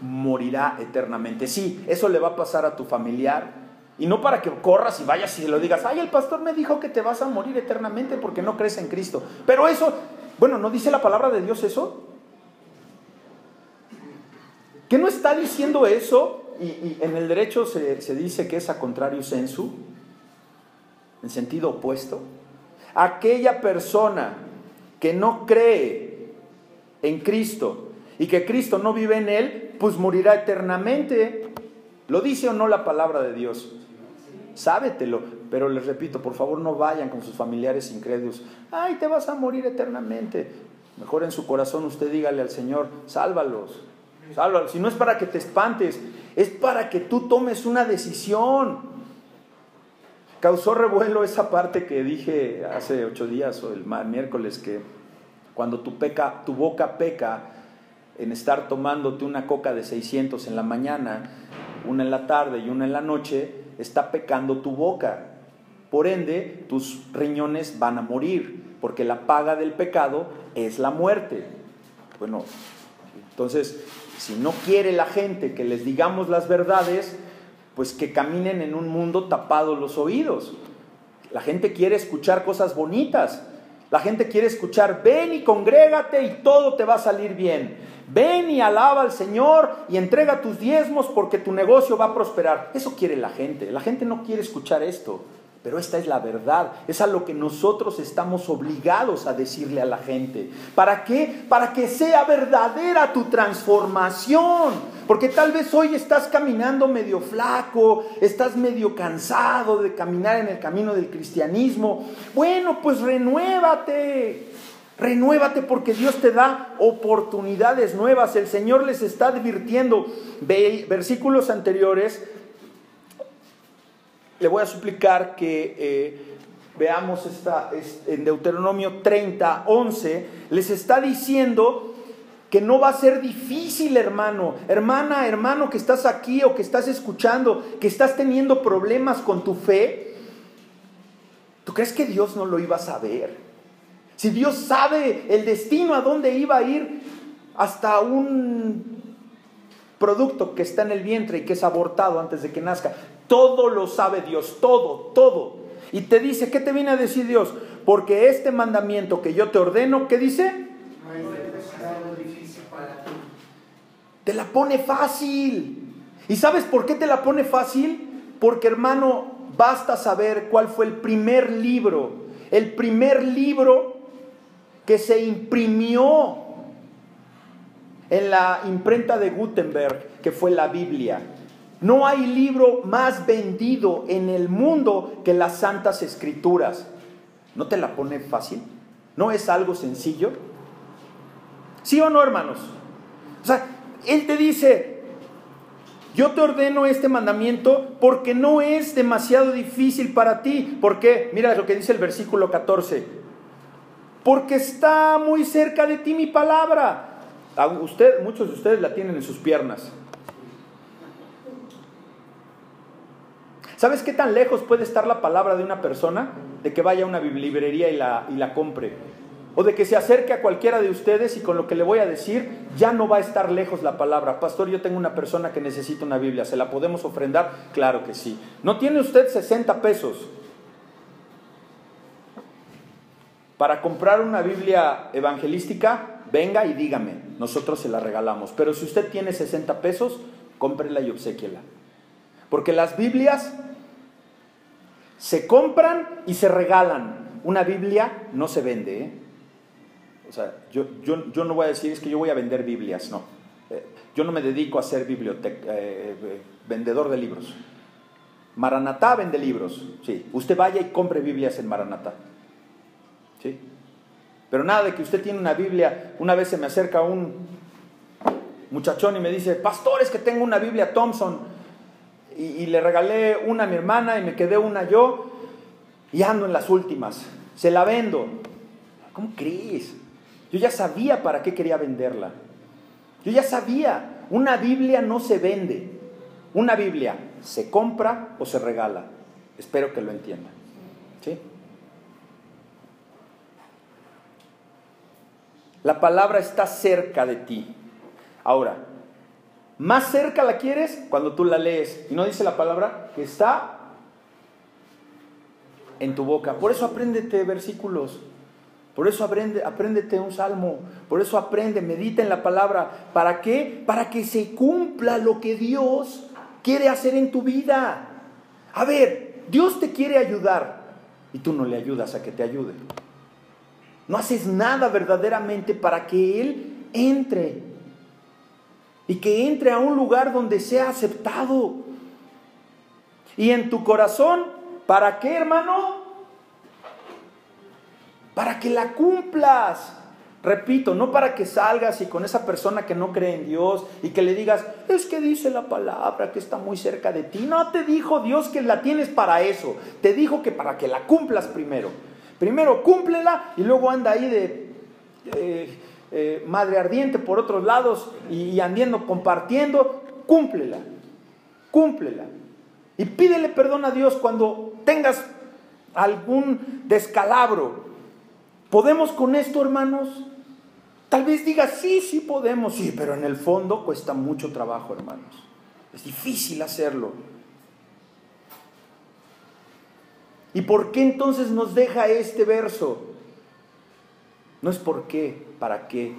Morirá eternamente. Sí, eso le va a pasar a tu familiar Y no para que corras y vayas y lo digas, ay, el pastor me dijo que te vas a morir eternamente porque no crees en Cristo. Pero eso, bueno, ¿no dice la palabra de Dios eso? ¿Qué no está diciendo eso? Y, en el derecho se, se, dice que es a contrario sensu, en sentido opuesto. Aquella persona que no cree en Cristo y que Cristo no vive en él, pues morirá eternamente. ¿Lo dice o no la palabra de Dios? sábetelo. Pero les repito, por favor no vayan con sus familiares incrédulos. Ay, te vas a morir eternamente. Mejor en su corazón usted dígale al Señor, sálvalos, sálvalos. Si no es para que te espantes, es para que tú tomes una decisión. Causó revuelo esa parte que dije hace ocho días o el miércoles que cuando tu, tu boca peca en estar tomándote una coca de 600 en la mañana, una en la tarde y una en la noche, está pecando tu boca. Por ende, tus riñones van a morir, porque la paga del pecado es la muerte. Bueno, entonces, si no quiere la gente que les digamos las verdades, pues que caminen en un mundo tapado los oídos. La gente quiere escuchar cosas bonitas. La gente quiere escuchar, ven y congrégate y todo te va a salir bien. Ven y alaba al Señor y entrega tus diezmos porque tu negocio va a prosperar. Eso quiere la gente. La gente no quiere escuchar esto. Pero esta es la verdad, es a lo que nosotros estamos obligados a decirle a la gente. ¿Para qué? Para que sea verdadera tu transformación. Porque tal vez hoy estás caminando medio flaco, estás medio cansado de caminar en el camino del cristianismo. Bueno, pues renuévate. Renuévate porque Dios te da oportunidades nuevas. El Señor les está advirtiendo. Versículos anteriores. Le voy a suplicar que eh, veamos esta, en Deuteronomio 30, 11. Les está diciendo que no va a ser difícil, hermano, hermana, hermano que estás aquí o que estás escuchando, que estás teniendo problemas con tu fe. ¿Tú crees que Dios no lo iba a saber? Si Dios sabe el destino a dónde iba a ir hasta un producto que está en el vientre y que es abortado antes de que nazca, todo lo sabe Dios, todo, todo. Y te dice, ¿qué te viene a decir Dios? Porque este mandamiento que yo te ordeno, ¿qué dice? Te la pone fácil. ¿Y sabes por qué te la pone fácil? Porque hermano, basta saber cuál fue el primer libro, el primer libro que se imprimió en la imprenta de Gutenberg, que fue la Biblia. No hay libro más vendido en el mundo que las Santas Escrituras. ¿No te la pone fácil? ¿No es algo sencillo? ¿Sí o no, hermanos? O sea, Él te dice, yo te ordeno este mandamiento porque no es demasiado difícil para ti. ¿Por qué? Mira lo que dice el versículo 14 porque está muy cerca de ti mi palabra. Usted, muchos de ustedes la tienen en sus piernas. ¿Sabes qué tan lejos puede estar la palabra de una persona? De que vaya a una librería y la, y la compre. O de que se acerque a cualquiera de ustedes y con lo que le voy a decir ya no va a estar lejos la palabra. Pastor, yo tengo una persona que necesita una Biblia. ¿Se la podemos ofrendar? Claro que sí. ¿No tiene usted 60 pesos? Para comprar una Biblia evangelística, venga y dígame, nosotros se la regalamos. Pero si usted tiene 60 pesos, cómprela y obsequiela. Porque las Biblias se compran y se regalan. Una Biblia no se vende. ¿eh? O sea, yo, yo, no voy a decir es que yo voy a vender Biblias, no. Eh, yo no me dedico a ser biblioteca, eh, vendedor de libros. Maranatá vende libros, sí. Usted vaya y compre Biblias en Maranatá. ¿Sí? Pero nada de que usted tiene una Biblia. Una vez se me acerca un muchachón y me dice, pastor, es que tengo una Biblia Thompson. Y, le regalé una a mi hermana y me quedé una yo. Y ando en las últimas. Se la vendo. ¿Cómo crees? Yo ya sabía para qué quería venderla. Yo ya sabía. Una Biblia no se vende. Una Biblia se compra o se regala. Espero que lo entiendan. ¿Sí? La palabra está cerca de ti. Ahora, más cerca la quieres cuando tú la lees. Y no dice la palabra que está en tu boca. Por eso apréndete versículos. Por eso aprende, apréndete un salmo. Por eso aprende, medita en la palabra. ¿Para qué? Para que se cumpla lo que Dios quiere hacer en tu vida. A ver, Dios te quiere ayudar y tú no le ayudas a que te ayude. No haces nada verdaderamente para que Él entre y que entre a un lugar donde sea aceptado. Y en tu corazón, ¿para qué, hermano? Para que la cumplas. Repito, no para que salgas y con esa persona que no cree en Dios y que le digas, es que dice la palabra que está muy cerca de ti. No te dijo Dios que la tienes para eso. Te dijo que para que la cumplas primero. Primero cúmplela y luego anda ahí de eh, eh, madre ardiente por otros lados y, andiendo compartiendo. Cúmplela. Cúmplela. Y pídele perdón a Dios cuando tengas algún descalabro. ¿Podemos con esto, hermanos? Tal vez digas, sí, sí podemos, sí, pero en el fondo cuesta mucho trabajo, hermanos. Es difícil hacerlo. ¿Y por qué entonces nos deja este verso? No es por qué, para qué.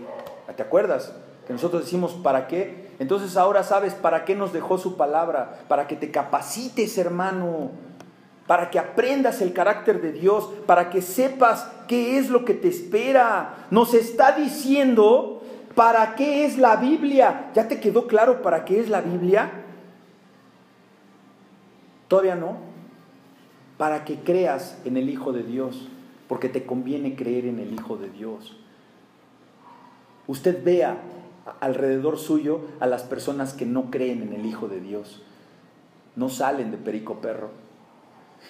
¿Te acuerdas? Que nosotros decimos para qué. Entonces ahora sabes para qué nos dejó su palabra. Para que te capacites, hermano. Para que aprendas el carácter de Dios. Para que sepas qué es lo que te espera. Nos está diciendo para qué es la Biblia. ¿Ya te quedó claro para qué es la Biblia? Todavía no. Para que creas en el Hijo de Dios porque te conviene creer en el Hijo de Dios. Usted vea alrededor suyo a las personas que no creen en el Hijo de Dios. No salen de perico perro.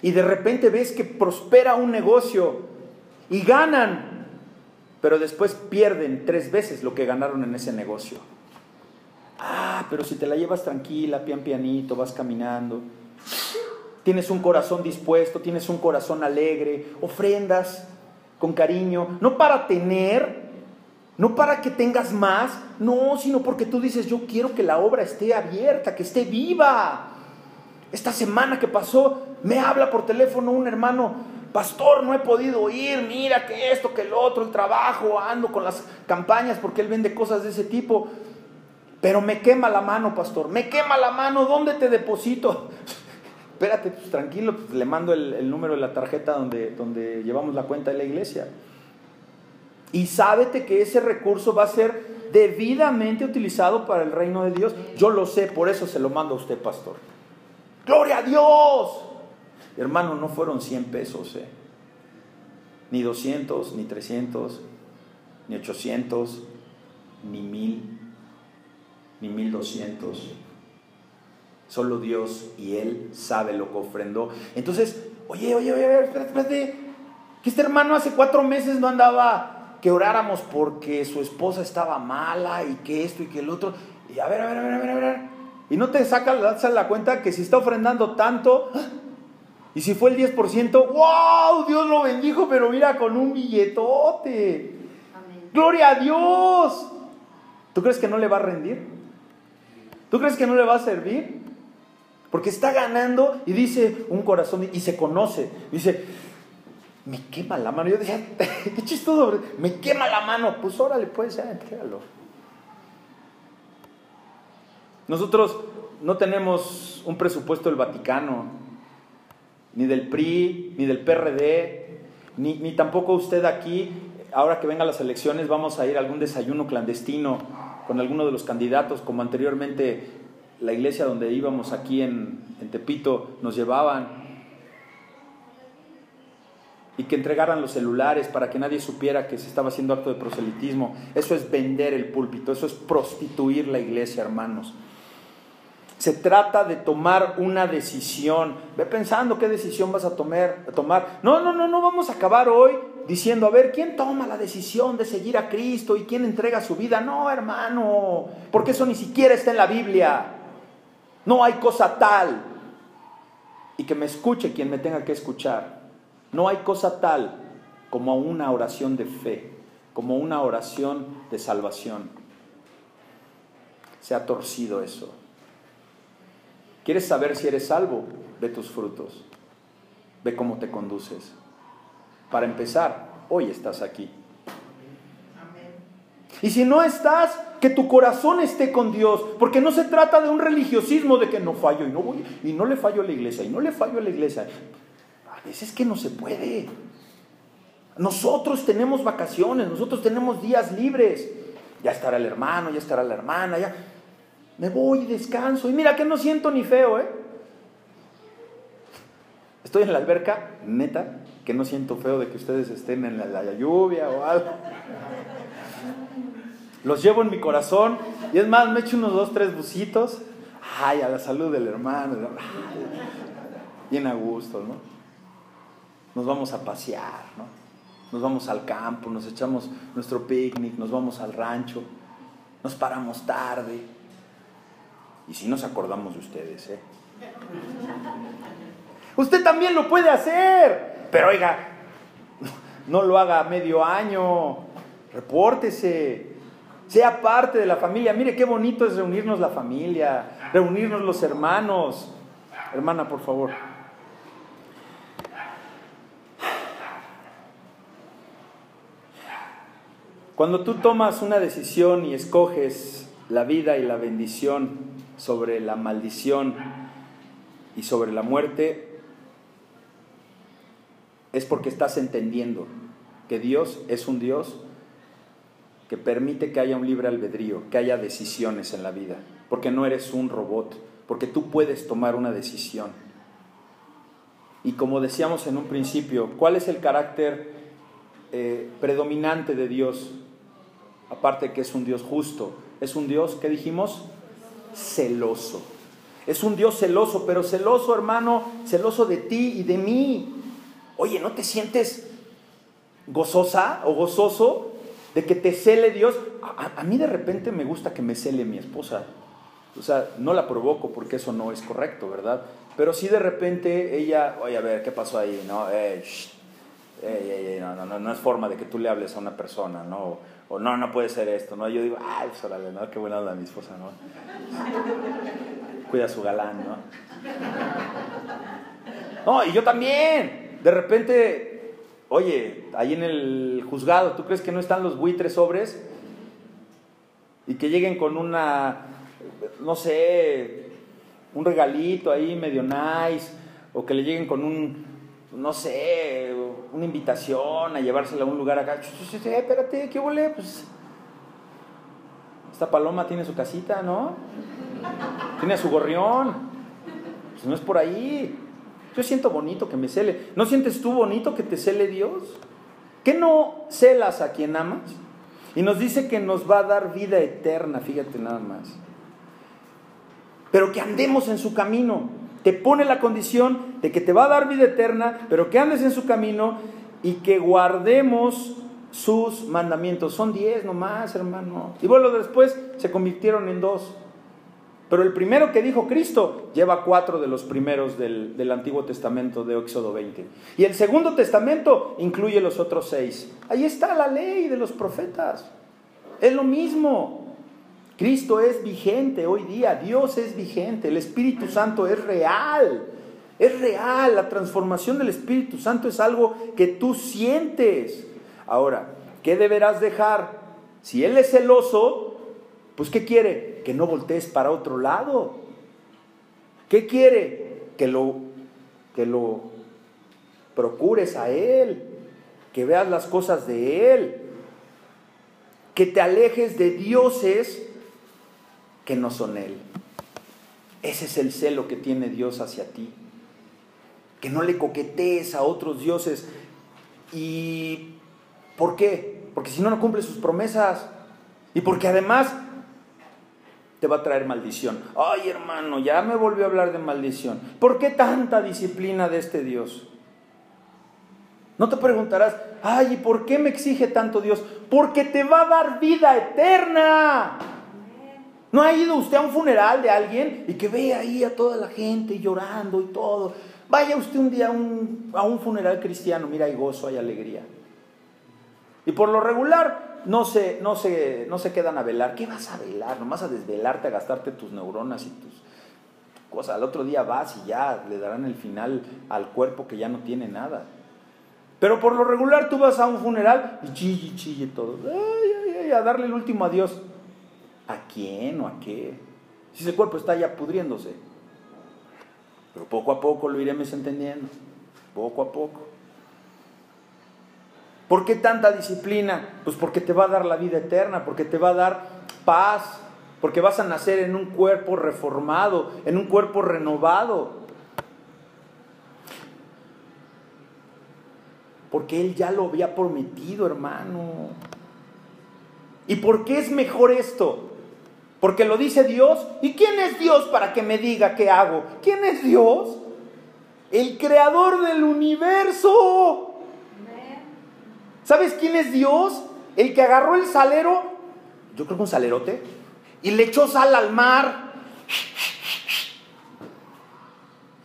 Y de repente ves que prospera un negocio y ganan, pero después pierden tres veces lo que ganaron en ese negocio. Ah, pero si te la llevas tranquila, pian pianito, vas caminando, tienes un corazón dispuesto, tienes un corazón alegre, ofrendas con cariño, no para tener, no para que tengas más, no, sino porque tú dices, yo quiero que la obra esté abierta, que esté viva. Esta semana que pasó, me habla por teléfono un hermano, pastor, no he podido ir, mira que esto, que el otro, el trabajo, ando con las campañas porque él vende cosas de ese tipo. Pero me quema la mano, pastor, me quema la mano, ¿dónde te deposito? Espérate, pues tranquilo, pues, le mando el, número de la tarjeta donde, donde llevamos la cuenta de la iglesia. Y sábete que ese recurso va a ser debidamente utilizado para el reino de Dios. Yo lo sé, por eso se lo mando a usted, pastor. ¡Gloria a Dios! Hermano, no fueron 100 pesos, ¿eh? ni 200, ni 300, ni 800, ni 1000, ni 1200 Solo Dios y Él sabe lo que ofrendó. Entonces, oye, oye, oye, espérate, espérate. Que este hermano hace cuatro meses no andaba que oráramos porque su esposa estaba mala y que esto y que el otro. Y a ver, a ver, a ver, a ver, a ver. Y no te saca la cuenta que si está ofrendando tanto, y si fue el 10%, ¡wow! Dios lo bendijo, pero mira, con un billetote. ¡Gloria a Dios! ¿Tú crees que no le va a rendir? ¿Tú crees que no le va a servir? Porque está ganando y dice un corazón y se conoce. Dice, me quema la mano. Yo decía, qué chistoso, me quema la mano. Pues órale, pues ya, entrégalo. Nosotros no tenemos un presupuesto del Vaticano, ni del PRI, ni del PRD, ni, ni tampoco usted aquí. Ahora que vengan las elecciones, vamos a ir a algún desayuno clandestino con alguno de los candidatos, como anteriormente la iglesia donde íbamos aquí en, Tepito nos llevaban y que entregaran los celulares para que nadie supiera que se estaba haciendo acto de proselitismo. Eso es vender el púlpito, eso es prostituir la iglesia, hermanos. Se trata de tomar una decisión. Ve pensando qué decisión vas a tomar, a tomar. No, no, no, no vamos a acabar hoy diciendo, a ver, ¿quién toma la decisión de seguir a Cristo y quién entrega su vida? No, hermano, porque eso ni siquiera está en la Biblia. No hay cosa tal. Y que me escuche quien me tenga que escuchar. No hay cosa tal como una oración de fe, como una oración de salvación. Se ha torcido eso. ¿Quieres saber si eres salvo? de tus frutos. Ve cómo te conduces. Para empezar, hoy estás aquí. Y si no estás, que tu corazón esté con Dios, porque no se trata de un religiosismo de que no fallo y no voy y no le fallo a la iglesia y no le fallo a la iglesia. A veces que no se puede. Nosotros tenemos vacaciones, nosotros tenemos días libres. Ya estará el hermano, ya estará la hermana, ya me voy y descanso. Y mira que no siento ni feo, ¿eh? Estoy en la alberca, neta, que no siento feo de que ustedes estén en la, la lluvia o algo. Los llevo en mi corazón y es más, me echo unos dos, tres bucitos. Ay, a la salud del hermano. Bien a gusto, ¿no? Nos vamos a pasear, ¿no? Nos vamos al campo, nos echamos nuestro picnic, nos vamos al rancho, nos paramos tarde. Y si nos acordamos de ustedes, ¿eh? Usted también lo puede hacer, pero oiga, no lo haga medio año, repórtese, sea parte de la familia. Mire qué bonito es reunirnos la familia, reunirnos los hermanos. Hermana, por favor. Cuando tú tomas una decisión y escoges la vida y la bendición sobre la maldición y sobre la muerte, es porque estás entendiendo que Dios es un Dios que permite que haya un libre albedrío, que haya decisiones en la vida, porque no eres un robot, porque tú puedes tomar una decisión. Y como decíamos en un principio, ¿cuál es el carácter eh, predominante de Dios? Aparte que es un Dios justo, es un Dios, ¿qué dijimos? Celoso. Es un Dios celoso, pero celoso, hermano, celoso de ti y de mí. Oye, ¿no te sientes gozosa o gozoso de que te cele Dios. A, mí de repente me gusta que me cele mi esposa. O sea, no la provoco porque eso no es correcto, ¿verdad? Pero sí de repente ella, oye, a ver, ¿qué pasó ahí? No, no, no, no, no, es forma de que tú le hables a una persona, ¿no? O, no, no puede ser esto, ¿no? Yo digo, ay, pues órale, ¿no? Qué buena onda mi esposa, ¿no? Cuida a su galán, ¿no? No, y yo también. De repente Oye, ahí en el juzgado, ¿tú crees que no están los buitres sobres? Y que lleguen con una, no sé, un regalito ahí medio nice, o que le lleguen con un, no sé, una invitación a llevársela a un lugar acá. Eh, espérate, ¿qué volé? Pues esta paloma tiene su casita, ¿no? Tiene su gorrión. Pues no es por ahí. Yo siento bonito que me cele. ¿No sientes tú bonito que te cele Dios? ¿Qué no celas a quien amas? Y nos dice que nos va a dar vida eterna, fíjate nada más. Pero que andemos en su camino. Te pone la condición de que te va a dar vida eterna, pero que andes en su camino y que guardemos sus mandamientos. Son diez nomás, hermano. Y bueno, después se convirtieron en dos. Pero el primero que dijo Cristo lleva cuatro de los primeros del, Antiguo Testamento de Éxodo 20. Y el Segundo Testamento incluye los otros seis. Ahí está la ley de los profetas. Es lo mismo. Cristo es vigente hoy día, Dios es vigente, el Espíritu Santo es real. Es real, la transformación del Espíritu Santo es algo que tú sientes. Ahora, ¿qué deberás dejar? Si Él es celoso, pues ¿qué quiere? Que no voltees para otro lado. ¿Qué quiere? Que lo, que lo procures a Él, que veas las cosas de Él, que te alejes de dioses que no son Él. Ese es el celo que tiene Dios hacia ti. Que no le coquetees a otros dioses. ¿Y por qué? Porque si no, no cumple sus promesas. Y porque además te va a traer maldición. Ay, hermano, ya me volvió a hablar de maldición. ¿Por qué tanta disciplina de este Dios? No te preguntarás, ay, ¿y por qué me exige tanto Dios? Porque te va a dar vida eterna. ¿No ha ido usted a un funeral de alguien y que ve ahí a toda la gente llorando y todo? Vaya usted un día a un, a un funeral cristiano, mira, hay gozo, hay alegría. Y por lo regular, no se, no, se, no se quedan a velar. ¿Qué vas a velar? Nomás a desvelarte, a gastarte tus neuronas y tus... cosa. Al otro día vas y ya le darán el final al cuerpo que ya no tiene nada. Pero por lo regular tú vas a un funeral y chille, chille todo. A darle el último adiós. ¿A quién o a qué? Si ese cuerpo está ya pudriéndose. Pero poco a poco lo iremos entendiendo. Poco a poco. ¿Por qué tanta disciplina? Pues porque te va a dar la vida eterna, porque te va a dar paz, porque vas a nacer en un cuerpo reformado, en un cuerpo renovado. Porque Él ya lo había prometido, hermano. ¿Y por qué es mejor esto? Porque lo dice Dios. ¿Y quién es Dios para que me diga qué hago? ¿Quién es Dios? El creador del universo. ¿Sabes quién es Dios? El que agarró el salero, yo creo que un salerote, y le echó sal al mar.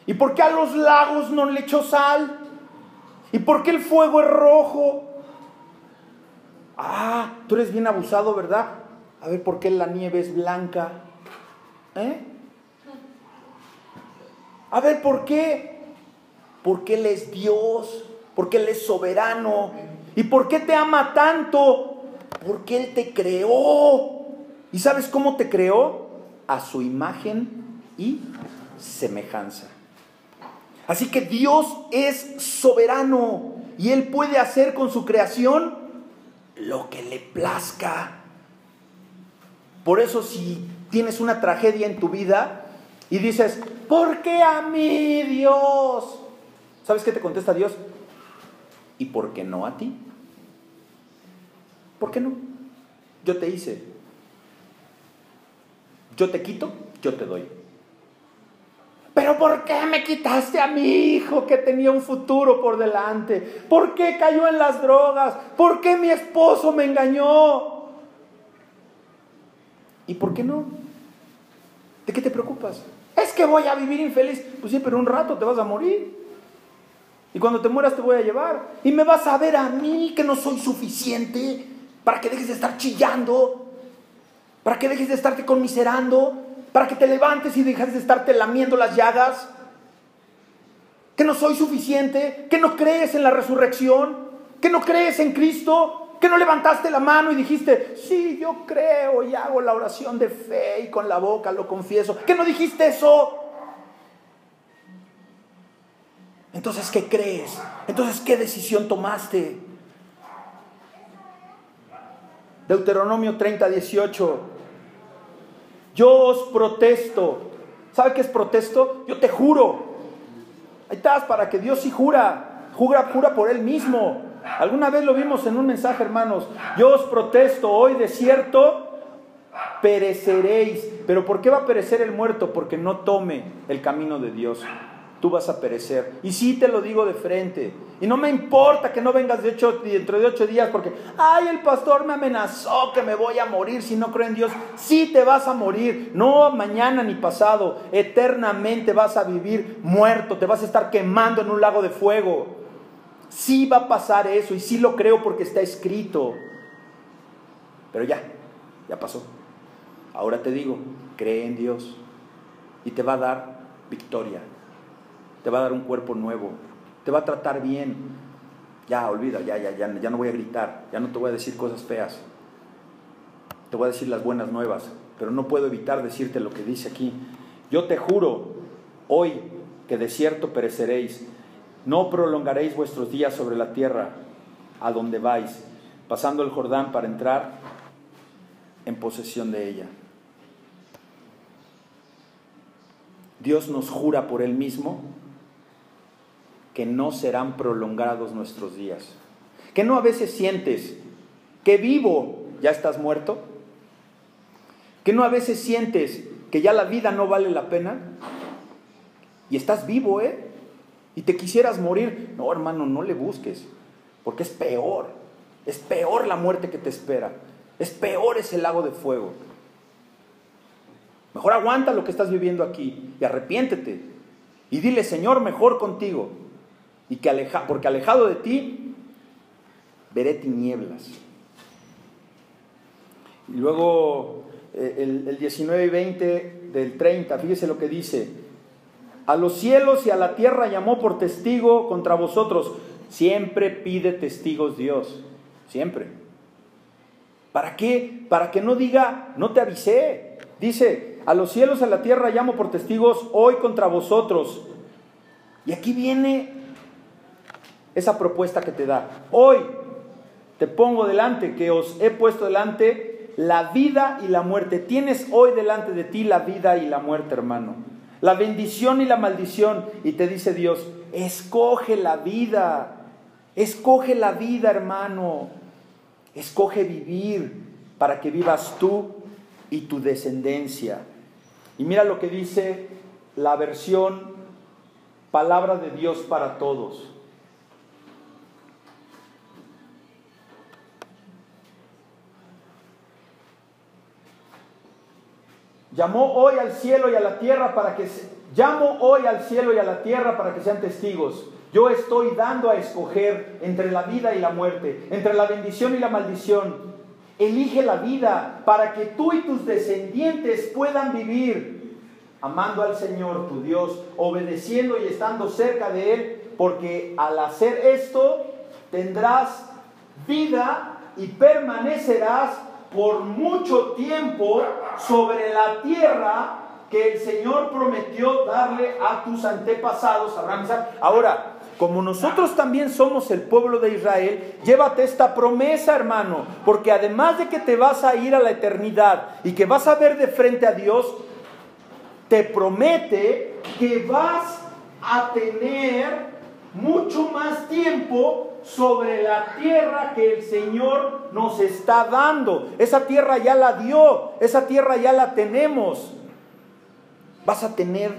¿Y por qué a los lagos no le echó sal? ¿Y por qué el fuego es rojo? Ah, tú eres bien abusado, ¿verdad? A ver, ¿por qué la nieve es blanca? ¿Eh? A ver, ¿por qué? Porque Él es Dios, porque Él es soberano. ¿Y por qué te ama tanto? Porque Él te creó. ¿Y sabes cómo te creó? A su imagen y semejanza. Así que Dios es soberano y Él puede hacer con su creación lo que le plazca. Por eso si tienes una tragedia en tu vida y dices, ¿por qué a mí Dios? ¿Sabes qué te contesta Dios? ¿Y por qué no a ti? ¿Por qué no? Yo te hice, yo te quito, yo te doy. Pero ¿por qué me quitaste a mi hijo que tenía un futuro por delante? ¿Por qué cayó en las drogas? ¿Por qué mi esposo me engañó? ¿Y por qué no? ¿De qué te preocupas? Es que voy a vivir infeliz. Pues sí, pero un rato te vas a morir. Y cuando te mueras te voy a llevar. Y me vas a ver a mí que no soy suficiente para que dejes de estar chillando para que dejes de estarte conmiserando, para que te levantes y dejes de estarte lamiendo las llagas, que no soy suficiente, que no crees en la resurrección, que no crees en Cristo, que no levantaste la mano y dijiste, sí, yo creo y hago la oración de fe y con la boca lo confieso, que no dijiste eso. Entonces, ¿qué crees? Entonces, ¿qué decisión tomaste? Deuteronomio 30, 18. Yo os protesto. ¿Sabe qué es protesto? Yo te juro. Ahí estás, para que Dios sí jura. Jura, jura por Él mismo. Alguna vez lo vimos en un mensaje, hermanos. Yo os protesto, hoy de cierto pereceréis. Pero ¿por qué va a perecer el muerto? Porque no tome el camino de Dios tú vas a perecer. Y sí te lo digo de frente. Y no me importa que no vengas de ocho, dentro de ocho días porque, ay, el pastor me amenazó que me voy a morir si no creo en Dios. Sí te vas a morir, no mañana ni pasado. Eternamente vas a vivir muerto, te vas a estar quemando en un lago de fuego. Sí va a pasar eso y sí lo creo porque está escrito. Pero ya, ya pasó. Ahora te digo, cree en Dios y te va a dar victoria te va a dar un cuerpo nuevo, te va a tratar bien. Ya, olvida, ya, ya, ya, ya no voy a gritar, ya no te voy a decir cosas feas. Te voy a decir las buenas nuevas, pero no puedo evitar decirte lo que dice aquí. Yo te juro hoy que de cierto pereceréis, no prolongaréis vuestros días sobre la tierra a donde vais, pasando el Jordán para entrar en posesión de ella. Dios nos jura por Él mismo que no serán prolongados nuestros días. Que no a veces sientes que vivo ya estás muerto. Que no a veces sientes que ya la vida no vale la pena. Y estás vivo, ¿eh? Y te quisieras morir. No, hermano, no le busques. Porque es peor. Es peor la muerte que te espera. Es peor ese lago de fuego. Mejor aguanta lo que estás viviendo aquí y arrepiéntete. Y dile, Señor, mejor contigo y que aleja, porque alejado de ti veré tinieblas. Y luego eh, el, el 19 y 20 del 30, fíjese lo que dice, A los cielos y a la tierra llamó por testigo contra vosotros. Siempre pide testigos Dios. Siempre. ¿Para qué? Para que no diga, no te avisé. Dice, a los cielos a la tierra llamo por testigos hoy contra vosotros. Y aquí viene esa propuesta que te da. Hoy te pongo delante, que os he puesto delante la vida y la muerte. Tienes hoy delante de ti la vida y la muerte, hermano. La bendición y la maldición. Y te dice Dios, escoge la vida. Escoge la vida, hermano. Escoge vivir para que vivas tú y tu descendencia. Y mira lo que dice la versión palabra de Dios para todos. Llamó hoy al cielo y a la tierra para que llamo hoy al cielo y a la tierra para que sean testigos. Yo estoy dando a escoger entre la vida y la muerte, entre la bendición y la maldición. Elige la vida para que tú y tus descendientes puedan vivir amando al Señor tu Dios, obedeciendo y estando cerca de Él, porque al hacer esto tendrás vida y permanecerás por mucho tiempo sobre la tierra que el Señor prometió darle a tus antepasados, Abraham Ahora, como nosotros también somos el pueblo de Israel, llévate esta promesa, hermano, porque además de que te vas a ir a la eternidad y que vas a ver de frente a Dios, te promete que vas a tener mucho más tiempo sobre la tierra que el Señor nos está dando. Esa tierra ya la dio, esa tierra ya la tenemos. Vas a tener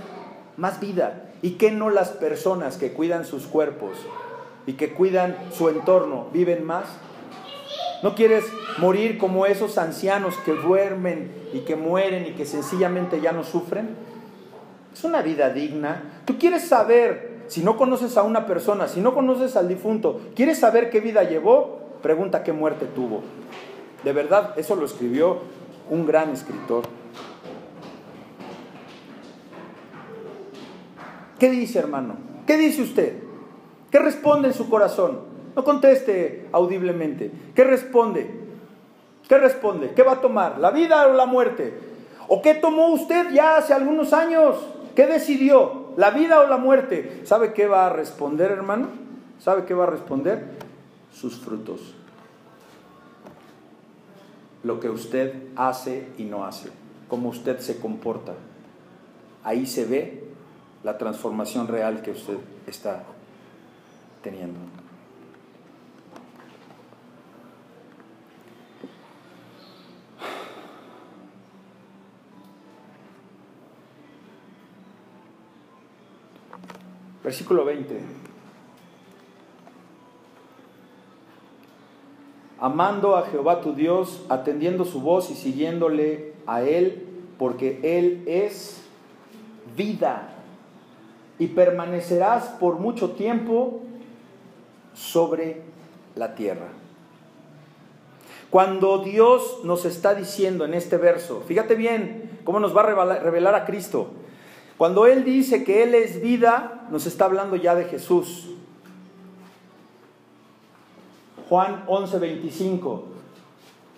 más vida. ¿Y qué no las personas que cuidan sus cuerpos y que cuidan su entorno viven más? ¿No quieres morir como esos ancianos que duermen y que mueren y que sencillamente ya no sufren? Es una vida digna. Tú quieres saber, si no conoces a una persona, si no conoces al difunto, ¿quieres saber qué vida llevó? Pregunta qué muerte tuvo. De verdad, eso lo escribió un gran escritor. ¿Qué dice, hermano? ¿Qué dice usted? ¿Qué responde en su corazón? No conteste audiblemente. ¿Qué responde? ¿Qué responde? ¿Qué va a tomar? ¿La vida o la muerte? ¿O qué tomó usted ya hace algunos años? ¿Qué decidió? ¿La vida o la muerte? ¿Sabe qué va a responder, hermano? ¿Sabe qué va a responder? Sus frutos. Lo que usted hace y no hace. Cómo usted se comporta. Ahí se ve la transformación real que usted está teniendo. Versículo 20. Amando a Jehová tu Dios, atendiendo su voz y siguiéndole a Él, porque Él es vida y permanecerás por mucho tiempo sobre la tierra. Cuando Dios nos está diciendo en este verso, fíjate bien cómo nos va a revelar, a Cristo. Cuando Él dice que Él es vida, nos está hablando ya de Jesús. Juan 11, 25.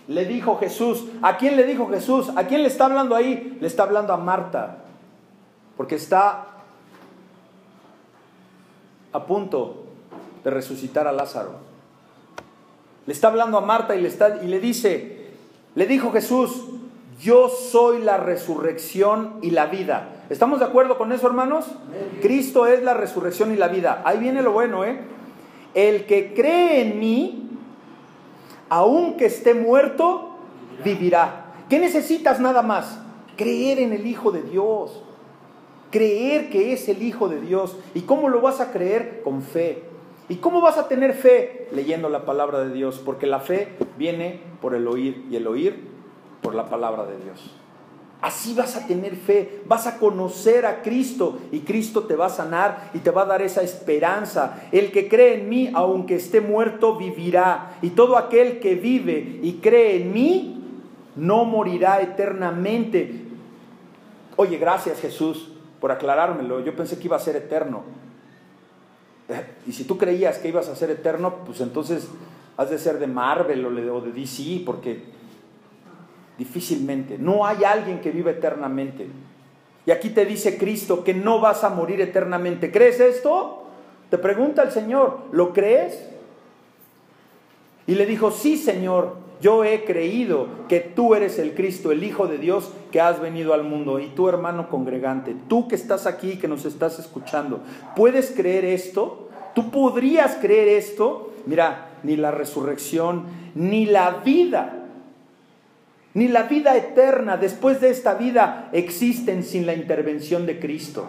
Le dijo Jesús, ¿a quién le dijo Jesús? ¿A quién le está hablando ahí? Le está hablando a Marta, porque está a punto de resucitar a Lázaro. Le está hablando a Marta y le, y le dice, le dijo Jesús, yo soy la resurrección y la vida. ¿Estamos de acuerdo con eso, hermanos? Cristo es la resurrección y la vida. Ahí viene lo bueno, ¿eh? El que cree en mí, aunque esté muerto, vivirá. ¿Qué necesitas nada más? Creer en el Hijo de Dios. Creer que es el Hijo de Dios. ¿Y cómo lo vas a creer? Con fe. ¿Y cómo vas a tener fe? Leyendo la palabra de Dios. Porque la fe viene por el oír y el oír por la palabra de Dios. Así vas a tener fe, vas a conocer a Cristo y Cristo te va a sanar y te va a dar esa esperanza. El que cree en mí, aunque esté muerto, vivirá. Y todo aquel que vive y cree en mí, no morirá eternamente. Oye, gracias Jesús por aclarármelo. Yo pensé que iba a ser eterno. Y si tú creías que ibas a ser eterno, pues entonces has de ser de Marvel o de DC, porque difícilmente. No hay alguien que viva eternamente. Y aquí te dice Cristo que no vas a morir eternamente. ¿Crees esto? Te pregunta el Señor, ¿lo crees? Y le dijo, sí Señor, yo he creído que tú eres el Cristo, el Hijo de Dios que has venido al mundo. Y tú hermano congregante, tú que estás aquí, que nos estás escuchando, ¿puedes creer esto? ¿Tú podrías creer esto? Mira, ni la resurrección, ni la vida, ni la vida eterna después de esta vida existen sin la intervención de Cristo.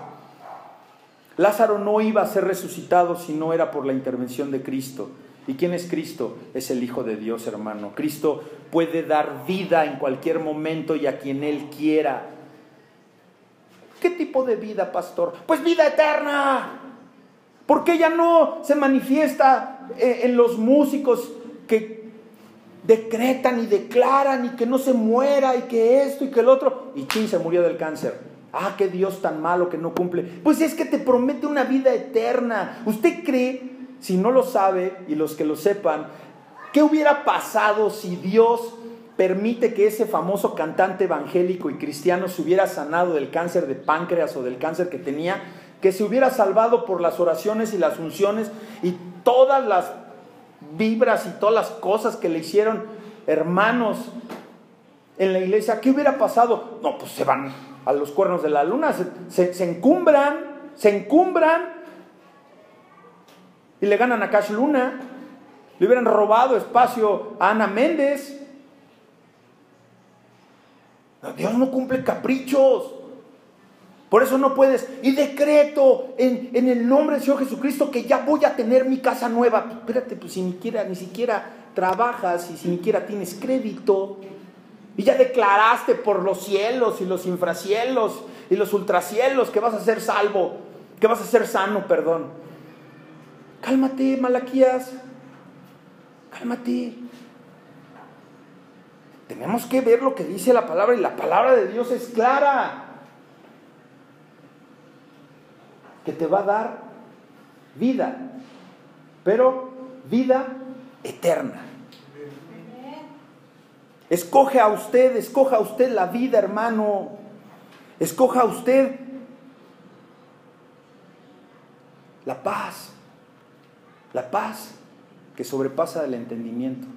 Lázaro no iba a ser resucitado si no era por la intervención de Cristo. ¿Y quién es Cristo? Es el Hijo de Dios, hermano. Cristo puede dar vida en cualquier momento y a quien Él quiera. ¿Qué tipo de vida, pastor? Pues vida eterna. Porque ella no se manifiesta eh, en los músicos que decretan y declaran y que no se muera y que esto y que el otro. Y quién se murió del cáncer. Ah, qué Dios tan malo que no cumple. Pues es que te promete una vida eterna. ¿Usted cree, si no lo sabe y los que lo sepan, qué hubiera pasado si Dios permite que ese famoso cantante evangélico y cristiano se hubiera sanado del cáncer de páncreas o del cáncer que tenía? Que se hubiera salvado por las oraciones y las unciones y todas las vibras y todas las cosas que le hicieron hermanos en la iglesia. ¿Qué hubiera pasado? No, pues se van a los cuernos de la luna, se, encumbran, se encumbran y le ganan a Cash Luna. Le hubieran robado espacio a Ana Méndez. Dios no cumple caprichos. Por eso no puedes. Y decreto en, en, el nombre del Señor Jesucristo que ya voy a tener mi casa nueva. Espérate, pues si ni ni siquiera trabajas y si ni siquiera tienes crédito. Y ya declaraste por los cielos y los infracielos y los ultracielos que vas a ser salvo, que vas a ser sano, perdón. Cálmate, Malaquías. Cálmate. Tenemos que ver lo que dice la palabra y la palabra de Dios es clara. Te va a dar vida, pero vida eterna. Escoge a usted, escoja a usted la vida, hermano. Escoja a usted la paz. La paz que sobrepasa el entendimiento.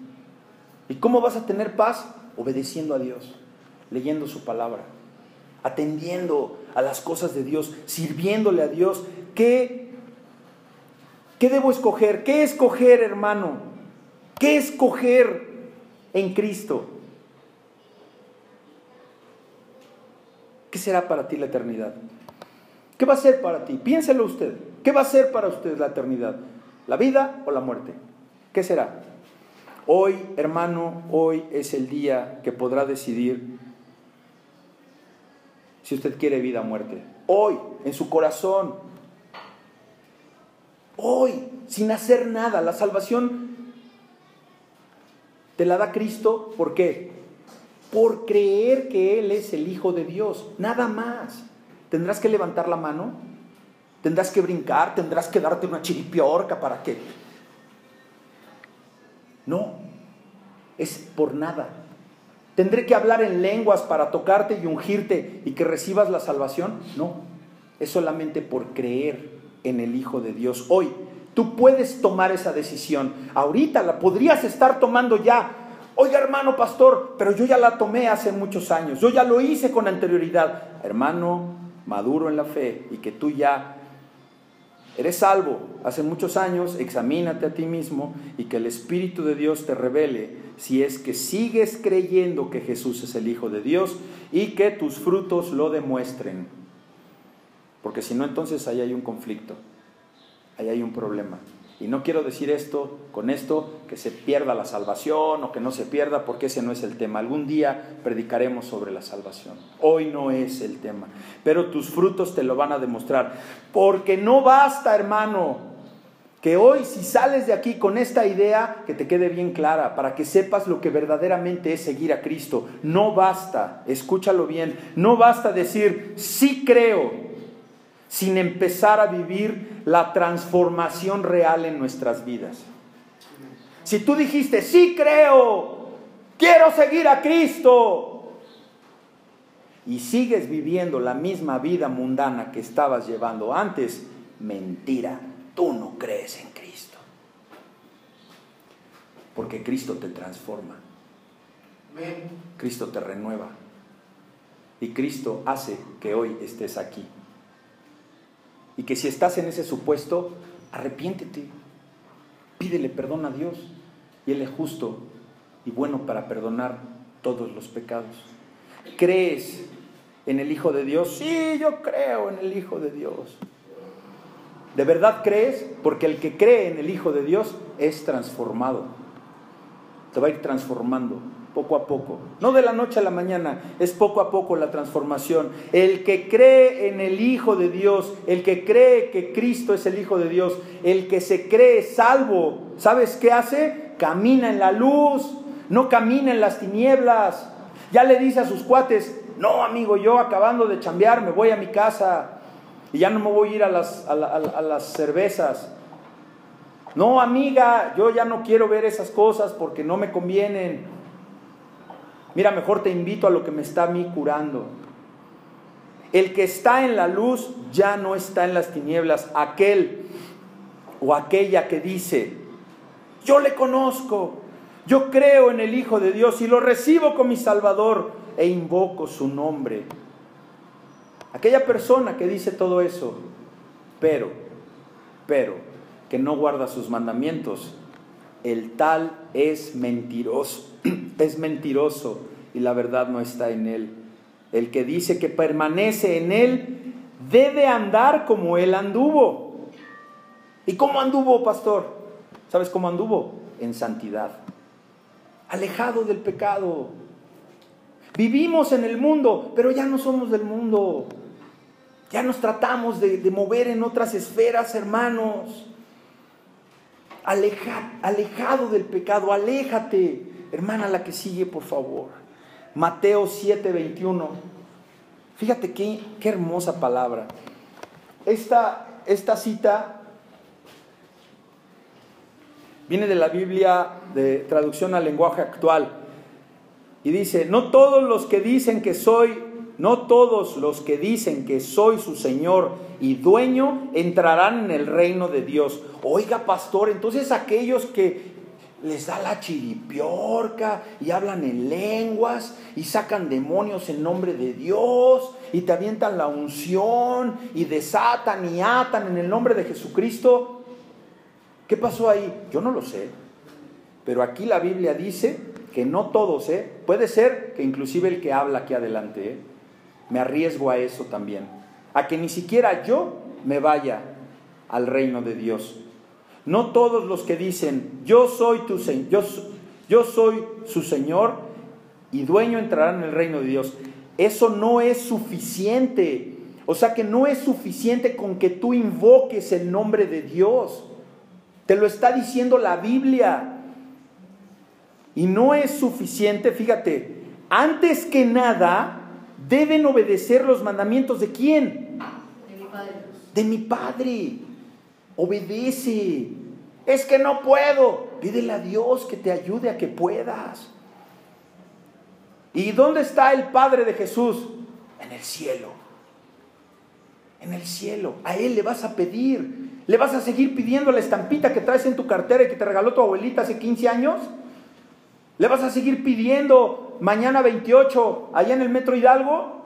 ¿Y cómo vas a tener paz? Obedeciendo a Dios, leyendo su palabra, atendiendo a las cosas de Dios, sirviéndole a Dios. ¿Qué, qué debo escoger? ¿Qué escoger, hermano? ¿Qué escoger en Cristo? ¿Qué será para ti la eternidad? ¿Qué va a ser para ti? Piénselo usted. ¿Qué va a ser para usted la eternidad? ¿La vida o la muerte? ¿Qué será? Hoy, hermano, hoy es el día que podrá decidir si usted quiere vida o muerte. Hoy, en su corazón. Hoy, sin hacer nada. La salvación te la da Cristo. ¿Por qué? por creer que Él es el Hijo de Dios, nada más. Tendrás que levantar la mano, tendrás que brincar, tendrás que darte una chiripiorca para que... No, es por nada. ¿Tendré que hablar en lenguas para tocarte y ungirte y que recibas la salvación? No, es solamente por creer en el Hijo de Dios. Hoy tú puedes tomar esa decisión. Ahorita la podrías estar tomando ya, Oiga, hermano pastor, pero yo ya la tomé hace muchos años, yo ya lo hice con anterioridad. Hermano, maduro en la fe y que tú ya eres salvo hace muchos años, examínate a ti mismo y que el Espíritu de Dios te revele si es que sigues creyendo que Jesús es el Hijo de Dios y que tus frutos lo demuestren. Porque si no, entonces ahí hay un conflicto, ahí hay un problema. Y no quiero decir esto con esto que se pierda la salvación o que no se pierda porque ese no es el tema. Algún día predicaremos sobre la salvación. Hoy no es el tema. Pero tus frutos te lo van a demostrar. Porque no basta, hermano, que hoy si sales de aquí con esta idea, que te quede bien clara, para que sepas lo que verdaderamente es seguir a Cristo. No basta, escúchalo bien, no basta decir, sí creo, sin empezar a vivir la transformación real en nuestras vidas. Si tú dijiste, sí creo, quiero seguir a Cristo, y sigues viviendo la misma vida mundana que estabas llevando antes, mentira, tú no crees en Cristo. Porque Cristo te transforma. Cristo te renueva. Y Cristo hace que hoy estés aquí. Y que si estás en ese supuesto, arrepiéntete. Pídele perdón a Dios. Y Él es justo y bueno para perdonar todos los pecados. ¿Crees en el Hijo de Dios? Sí, yo creo en el Hijo de Dios. ¿De verdad crees? Porque el que cree en el Hijo de Dios es transformado. Te va a ir transformando poco a poco. No de la noche a la mañana, es poco a poco la transformación. El que cree en el Hijo de Dios, el que cree que Cristo es el Hijo de Dios, el que se cree salvo, ¿sabes qué hace? Camina en la luz, no camina en las tinieblas. Ya le dice a sus cuates, no amigo, yo acabando de chambear me voy a mi casa y ya no me voy a ir a las, a las cervezas. No, amiga, yo ya no quiero ver esas cosas porque no me convienen. Mira, mejor te invito a lo que me está a mí curando. El que está en la luz ya no está en las tinieblas. Aquel o aquella que dice, yo le conozco, yo creo en el Hijo de Dios y lo recibo como mi Salvador e invoco su nombre. Aquella persona que dice todo eso, pero, pero, que no guarda sus mandamientos, el tal es mentiroso, es mentiroso y la verdad no está en él. El que dice que permanece en él debe andar como él anduvo. ¿Y cómo anduvo, pastor? ¿Sabes cómo anduvo? En santidad, alejado del pecado. Vivimos en el mundo, pero ya no somos del mundo. Ya nos tratamos de, de mover en otras esferas, hermanos alejado del pecado, aléjate. Hermana, la que sigue, por favor. Mateo 7, 21. Fíjate qué, qué hermosa palabra. Esta, esta cita viene de la Biblia de traducción al lenguaje actual. Y dice, no todos los que dicen que soy no todos los que dicen que soy su Señor y dueño entrarán en el reino de Dios. Oiga, pastor, entonces aquellos que les da la chiripiorca y hablan en lenguas y sacan demonios en nombre de Dios y te avientan la unción y desatan y atan en el nombre de Jesucristo. ¿Qué pasó ahí? Yo no lo sé. Pero aquí la Biblia dice que no todos, ¿eh? Puede ser que inclusive el que habla aquí adelante, ¿eh? Me arriesgo a eso también, a que ni siquiera yo me vaya al reino de Dios. No todos los que dicen, yo soy tu yo, yo soy su Señor y dueño entrarán en el reino de Dios. Eso no es suficiente. O sea que no es suficiente con que tú invoques el nombre de Dios. Te lo está diciendo la Biblia. Y no es suficiente, fíjate, antes que nada, deben obedecer los mandamientos de quién? De mi Padre. De mi Padre. Obedece. Es que no puedo. Pídele a Dios que te ayude a que puedas. ¿Y dónde está el Padre de Jesús? En el cielo. En el cielo. A Él le vas a pedir. ¿Le vas a seguir pidiendo la estampita que traes en tu cartera y que te regaló tu abuelita hace 15 años? ¿Le vas a seguir pidiendo mañana 28 allá en el Metro Hidalgo?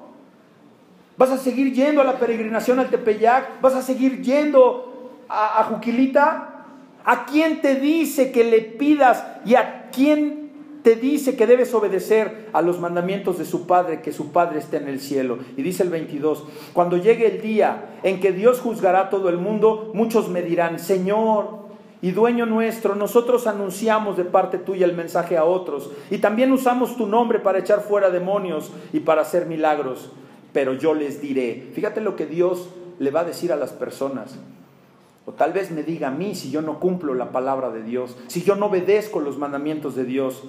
¿Vas a seguir yendo a la peregrinación al Tepeyac? ¿Vas a seguir yendo a, Juquilita? ¿A quién te dice que le pidas y a quién te dice que debes obedecer a los mandamientos de su Padre, que su Padre esté en el cielo? Y dice el 22, cuando llegue el día en que Dios juzgará a todo el mundo, muchos me dirán, Señor, y dueño nuestro, nosotros anunciamos de parte tuya el mensaje a otros y también usamos tu nombre para echar fuera demonios y para hacer milagros. Pero yo les diré, fíjate lo que Dios le va a decir a las personas. O tal vez me diga a mí si yo no cumplo la palabra de Dios, si yo no obedezco los mandamientos de Dios.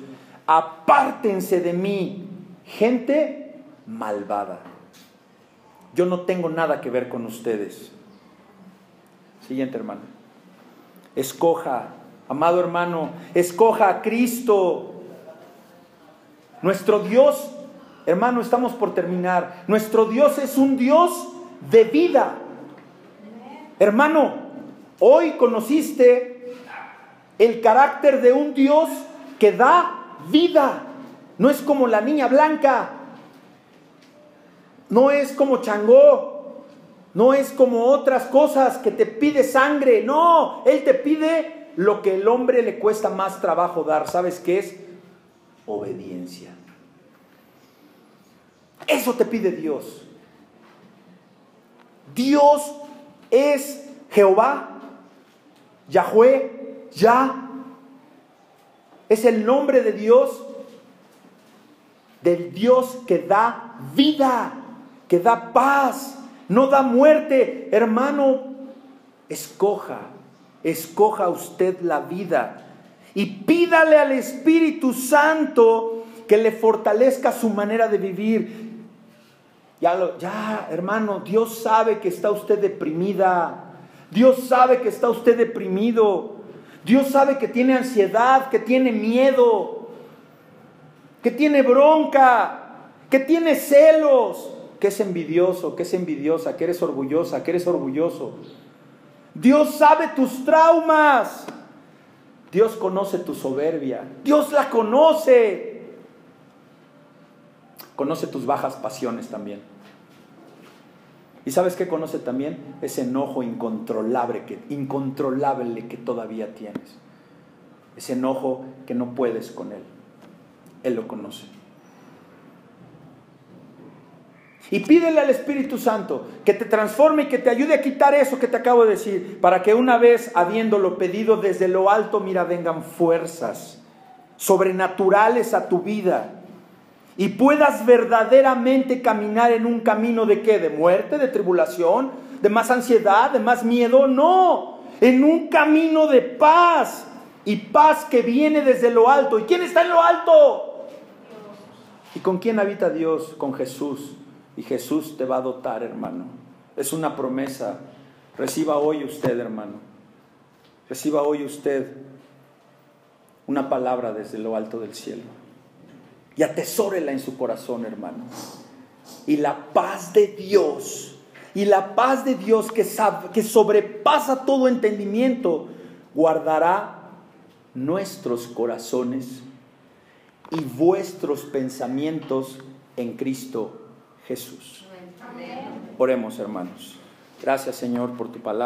Apártense de mí, gente malvada. Yo no tengo nada que ver con ustedes. Siguiente hermano. Escoja, amado hermano, escoja a Cristo. Nuestro Dios, hermano, estamos por terminar. Nuestro Dios es un Dios de vida. Hermano, hoy conociste el carácter de un Dios que da vida. No es como la niña blanca. No es como Changó. No es como otras cosas que te pide sangre. No, Él te pide lo que el hombre le cuesta más trabajo dar. ¿Sabes qué es? Obediencia. Eso te pide Dios. Dios es Jehová, Yahweh, Ya. Es el nombre de Dios, del Dios que da vida, que da paz, no da muerte. Hermano, escoja, escoja usted la vida y pídale al Espíritu Santo que le fortalezca su manera de vivir. Ya, ya, hermano, Dios sabe que está usted deprimida. Dios sabe que está usted deprimido. Dios sabe que tiene ansiedad, que tiene miedo, que tiene bronca, que tiene celos, que es envidioso, que es envidiosa, que eres orgullosa, que eres orgulloso. Dios sabe tus traumas. Dios conoce tu soberbia. Dios la conoce. Conoce tus bajas pasiones también. ¿Y sabes qué conoce también? Ese enojo incontrolable que, incontrolable que todavía tienes. Ese enojo que no puedes con Él. Él lo conoce. Y pídele al Espíritu Santo que te transforme y que te ayude a quitar eso que te acabo de decir, para que una vez habiéndolo pedido desde lo alto, mira, vengan fuerzas sobrenaturales a tu vida y puedas verdaderamente caminar en un camino de qué? ¿De muerte, de tribulación, de más ansiedad, de más miedo? No, en un camino de paz y paz que viene desde lo alto. ¿Y quién está en lo alto? ¿Y con quién habita Dios? Con Jesús. Y Jesús te va a dotar, hermano. Es una promesa. Reciba hoy usted, hermano. Reciba hoy usted una palabra desde lo alto del cielo y atesórela en su corazón, hermano. Y la paz de Dios, y la paz de Dios que, que sobrepasa todo entendimiento, guardará nuestros corazones y vuestros pensamientos en Cristo Jesús. Oremos, hermanos. Gracias, Señor, por tu palabra.